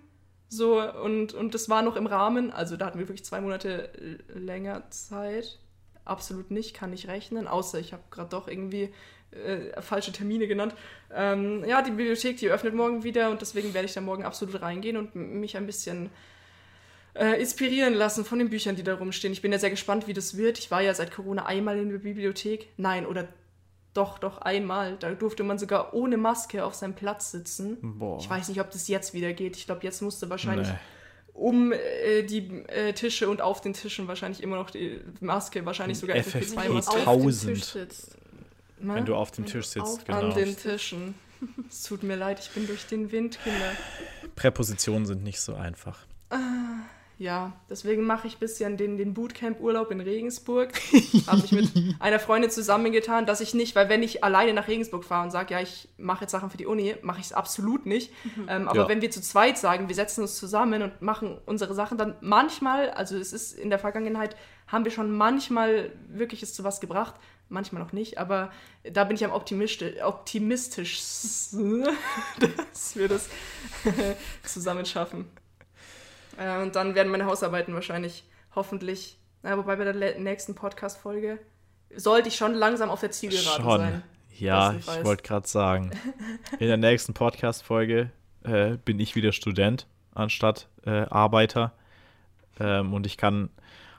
So, und, und das war noch im Rahmen, also da hatten wir wirklich zwei Monate l- länger Zeit. Absolut nicht, kann nicht rechnen, außer ich habe gerade doch irgendwie äh, falsche Termine genannt. Ähm, ja, die Bibliothek, die öffnet morgen wieder und deswegen werde ich da morgen absolut reingehen und mich ein bisschen äh, inspirieren lassen von den Büchern, die da rumstehen. Ich bin ja sehr gespannt, wie das wird. Ich war ja seit Corona einmal in der Bibliothek. Nein, oder doch, doch einmal. Da durfte man sogar ohne Maske auf seinem Platz sitzen. Boah. Ich weiß nicht, ob das jetzt wieder geht. Ich glaube, jetzt musste wahrscheinlich Nee. um äh, die äh, Tische und auf den Tischen wahrscheinlich immer noch die Maske, wahrscheinlich sogar FFP FFP2-Maske. auf dem 1000. Tisch sitzt. Ne? Wenn du auf dem Wenn Tisch sitzt, auf- genau. An den Tischen. Es tut mir leid, ich bin durch den Wind, Kinder. Präpositionen sind nicht so einfach. Ja, deswegen mache ich ein bisschen den, den Bootcamp-Urlaub in Regensburg. *laughs* Habe mich mit einer Freundin zusammengetan, dass ich nicht, weil wenn ich alleine nach Regensburg fahre und sage, ja, ich mache jetzt Sachen für die Uni, mache ich es absolut nicht. Ähm, aber Ja. wenn wir zu zweit sagen, wir setzen uns zusammen und machen unsere Sachen, dann manchmal, also es ist in der Vergangenheit, haben wir schon manchmal wirklich es zu was gebracht, manchmal noch nicht, aber da bin ich am optimistisch, optimistischsten, *laughs* dass wir das *laughs* zusammen schaffen. Äh, und dann werden meine Hausarbeiten wahrscheinlich hoffentlich, na, wobei bei der nächsten Podcast-Folge sollte ich schon langsam auf der Zielgerade Schon. sein. Ja, ich wollte gerade sagen. In der nächsten Podcast-Folge äh, bin ich wieder Student anstatt äh, Arbeiter. Ähm, und ich kann,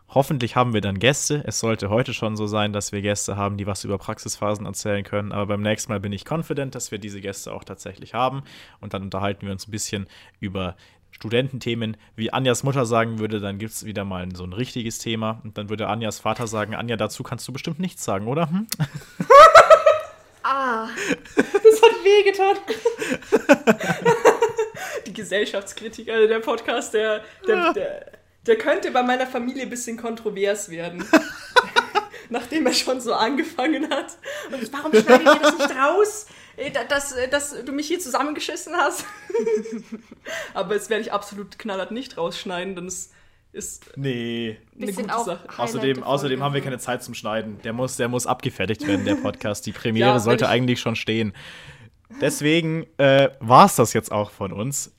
hoffentlich haben wir dann Gäste. Es sollte heute schon so sein, dass wir Gäste haben, die was über Praxisphasen erzählen können. Aber beim nächsten Mal bin ich confident, dass wir diese Gäste auch tatsächlich haben. Und dann unterhalten wir uns ein bisschen über Studententhemen. Wie Anjas Mutter sagen würde, dann gibt es wieder mal so ein richtiges Thema. Und dann würde Anjas Vater sagen, Anja, dazu kannst du bestimmt nichts sagen, oder? Hm? *laughs* Ah, Das hat wehgetan. *laughs* Die Gesellschaftskritik, also der Podcast, der, der, der, der könnte bei meiner Familie ein bisschen kontrovers werden. *laughs* Nachdem er schon so angefangen hat. Und warum schneiden wir das nicht raus? Äh, da- Dass, äh, dass du mich hier zusammengeschissen hast. *laughs* Aber das werde ich absolut knallhart nicht rausschneiden, denn es ist Nee. eine gute auch Sache. Außerdem, außerdem haben wir keine Zeit zum Schneiden. Der muss, der muss abgefertigt werden, der *laughs* Podcast. Die Premiere Ja, sollte ich- eigentlich schon stehen. Deswegen äh, war es das jetzt auch von uns.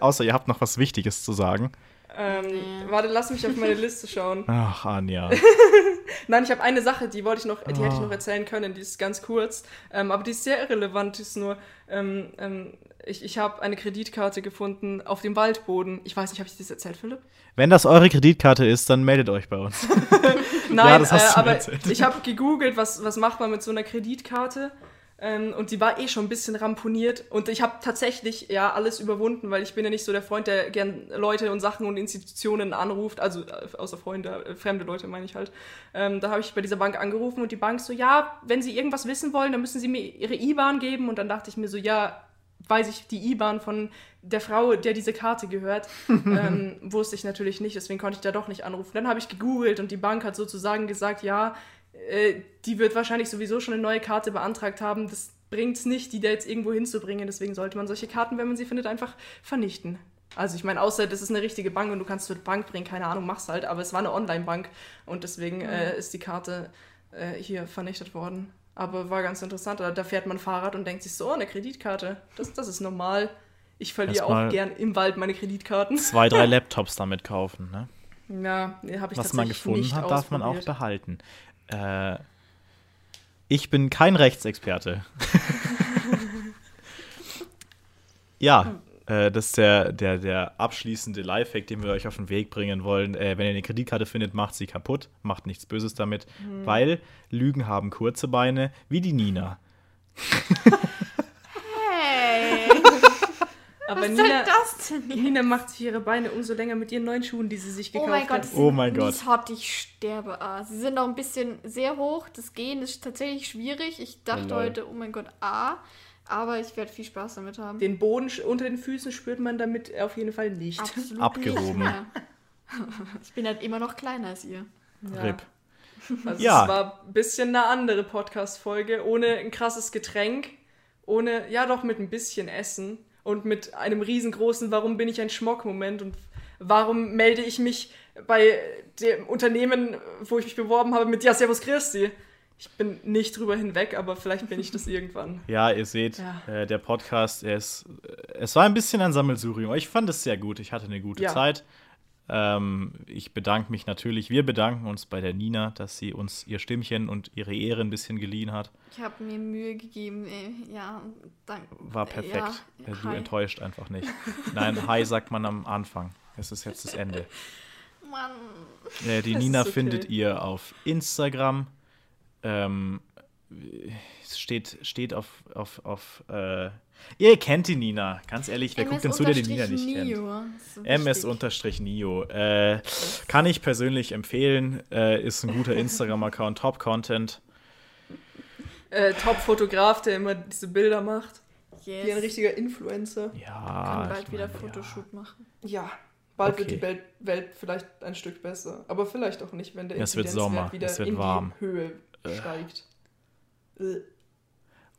Außer ihr habt noch was Wichtiges zu sagen. Ähm, Nee. Warte, lass mich auf meine Liste schauen. *laughs* Ach, Anja. *laughs* Nein, ich habe eine Sache, die wollte ich noch, die hätte ich noch erzählen können, die ist ganz kurz, ähm, aber die ist sehr irrelevant, die ist nur, ähm, ähm, ich, ich habe eine Kreditkarte gefunden auf dem Waldboden. Ich weiß nicht, habe ich das erzählt, Philipp? Wenn das eure Kreditkarte ist, dann meldet euch bei uns. *laughs* Nein, das hast äh, aber erzählt. ich habe gegoogelt, was, was macht man mit so einer Kreditkarte. Ähm, und die war eh schon ein bisschen ramponiert. Und ich habe tatsächlich ja alles überwunden, weil ich bin ja nicht so der Freund, der gern Leute und Sachen und Institutionen anruft. Also äh, außer Freunde, äh, fremde Leute meine ich halt. Ähm, da habe ich bei dieser Bank angerufen und die Bank so, ja, wenn Sie irgendwas wissen wollen, dann müssen Sie mir Ihre IBAN geben. Und dann dachte ich mir so, ja, weiß ich die IBAN von der Frau, der diese Karte gehört, *laughs* ähm, wusste ich natürlich nicht, deswegen konnte ich da doch nicht anrufen. Dann habe ich gegoogelt und die Bank hat sozusagen gesagt, ja, äh, die wird wahrscheinlich sowieso schon eine neue Karte beantragt haben. Das bringt es nicht, die da jetzt irgendwo hinzubringen. Deswegen sollte man solche Karten, wenn man sie findet, einfach vernichten. Also ich meine, außer das ist eine richtige Bank und du kannst zur Bank bringen, keine Ahnung, mach's halt. Aber es war eine Online-Bank und deswegen äh, ist die Karte äh, hier vernichtet worden. Aber war ganz interessant. Da da fährt man Fahrrad und denkt sich so, oh, eine Kreditkarte. Das, das ist normal. Ich verliere auch gern im Wald meine Kreditkarten. Zwei, drei *laughs* Laptops damit kaufen. Ne? Ja, habe ich Was man gefunden hat, darf man auch behalten. Äh, ich bin kein Rechtsexperte. *laughs* ja, Äh, das ist der, der, der abschließende Lifehack, den wir euch auf den Weg bringen wollen. Äh, wenn ihr eine Kreditkarte findet, macht sie kaputt, macht nichts Böses damit, weil Lügen haben kurze Beine, wie die Nina. Hey, Aber was Nina, soll das denn jetzt? Nina macht sich ihre Beine umso länger mit ihren neuen Schuhen, die sie sich Oh gekauft mein Gott, hat. die Oh mein Gott. mies hot, ich sterbe. Ah, sie sind noch ein bisschen sehr hoch. Das Gehen ist tatsächlich schwierig. Ich dachte lol. heute, oh mein Gott, A. Aber ich werde viel Spaß damit haben. Den Boden unter den Füßen spürt man damit auf jeden Fall nicht. Absolut Abgehoben. Nicht mehr. Ich bin halt immer noch kleiner als ihr. Ja. RIP. Also Ja. es war ein bisschen eine andere Podcast-Folge, ohne ein krasses Getränk, ohne, ja doch, mit ein bisschen Essen und mit einem riesengroßen Warum bin ich ein Schmock-Moment und warum melde ich mich bei dem Unternehmen, wo ich mich beworben habe, mit Ja, Servus Christi. Ich bin nicht drüber hinweg, aber vielleicht bin ich das *laughs* irgendwann. Ja, ihr seht, Ja. Äh, der Podcast, er ist, äh, es war ein bisschen ein Sammelsurium. Ich fand es sehr gut. Ich hatte eine gute Ja. Zeit. Ähm, ich bedanke mich natürlich, wir bedanken uns bei der Nina, dass sie uns ihr Stimmchen und ihre Ehre ein bisschen geliehen hat. Ich habe mir Mühe gegeben. ey. Ja, danke. War perfekt. Ja, Äh, du hi. enttäuscht einfach nicht. *laughs* Nein, Hi sagt man am Anfang. Es ist jetzt das Ende. Mann. Äh, die Das Nina okay. findet ihr auf Instagram. Ähm, steht, steht auf, auf, auf äh, ihr kennt die Nina, ganz ehrlich, wer guckt denn zu, der die Nina nicht kennt? Nio. So ms-nio. Äh, kann ich persönlich empfehlen. Äh, ist ein guter *laughs* Instagram-Account, Top-Content. Äh, Top-Fotograf, der immer diese Bilder macht. Wie ein Yes. richtiger Influencer. Ja. Kann bald ich wieder mein, Fotoshoot machen. Ja, bald wird Okay. die Welt, Welt vielleicht ein Stück besser. Aber vielleicht auch nicht, wenn der Es wird Sommer, wieder es wird in warm. die Höhe steigt.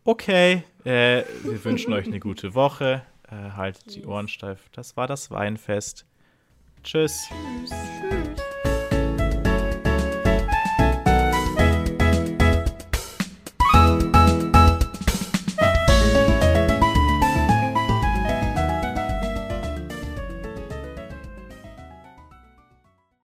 Okay, äh, wir wünschen euch eine gute Woche. Äh, haltet die. Ohren steif. Das war das Weinfest. Tschüss. Tschüss.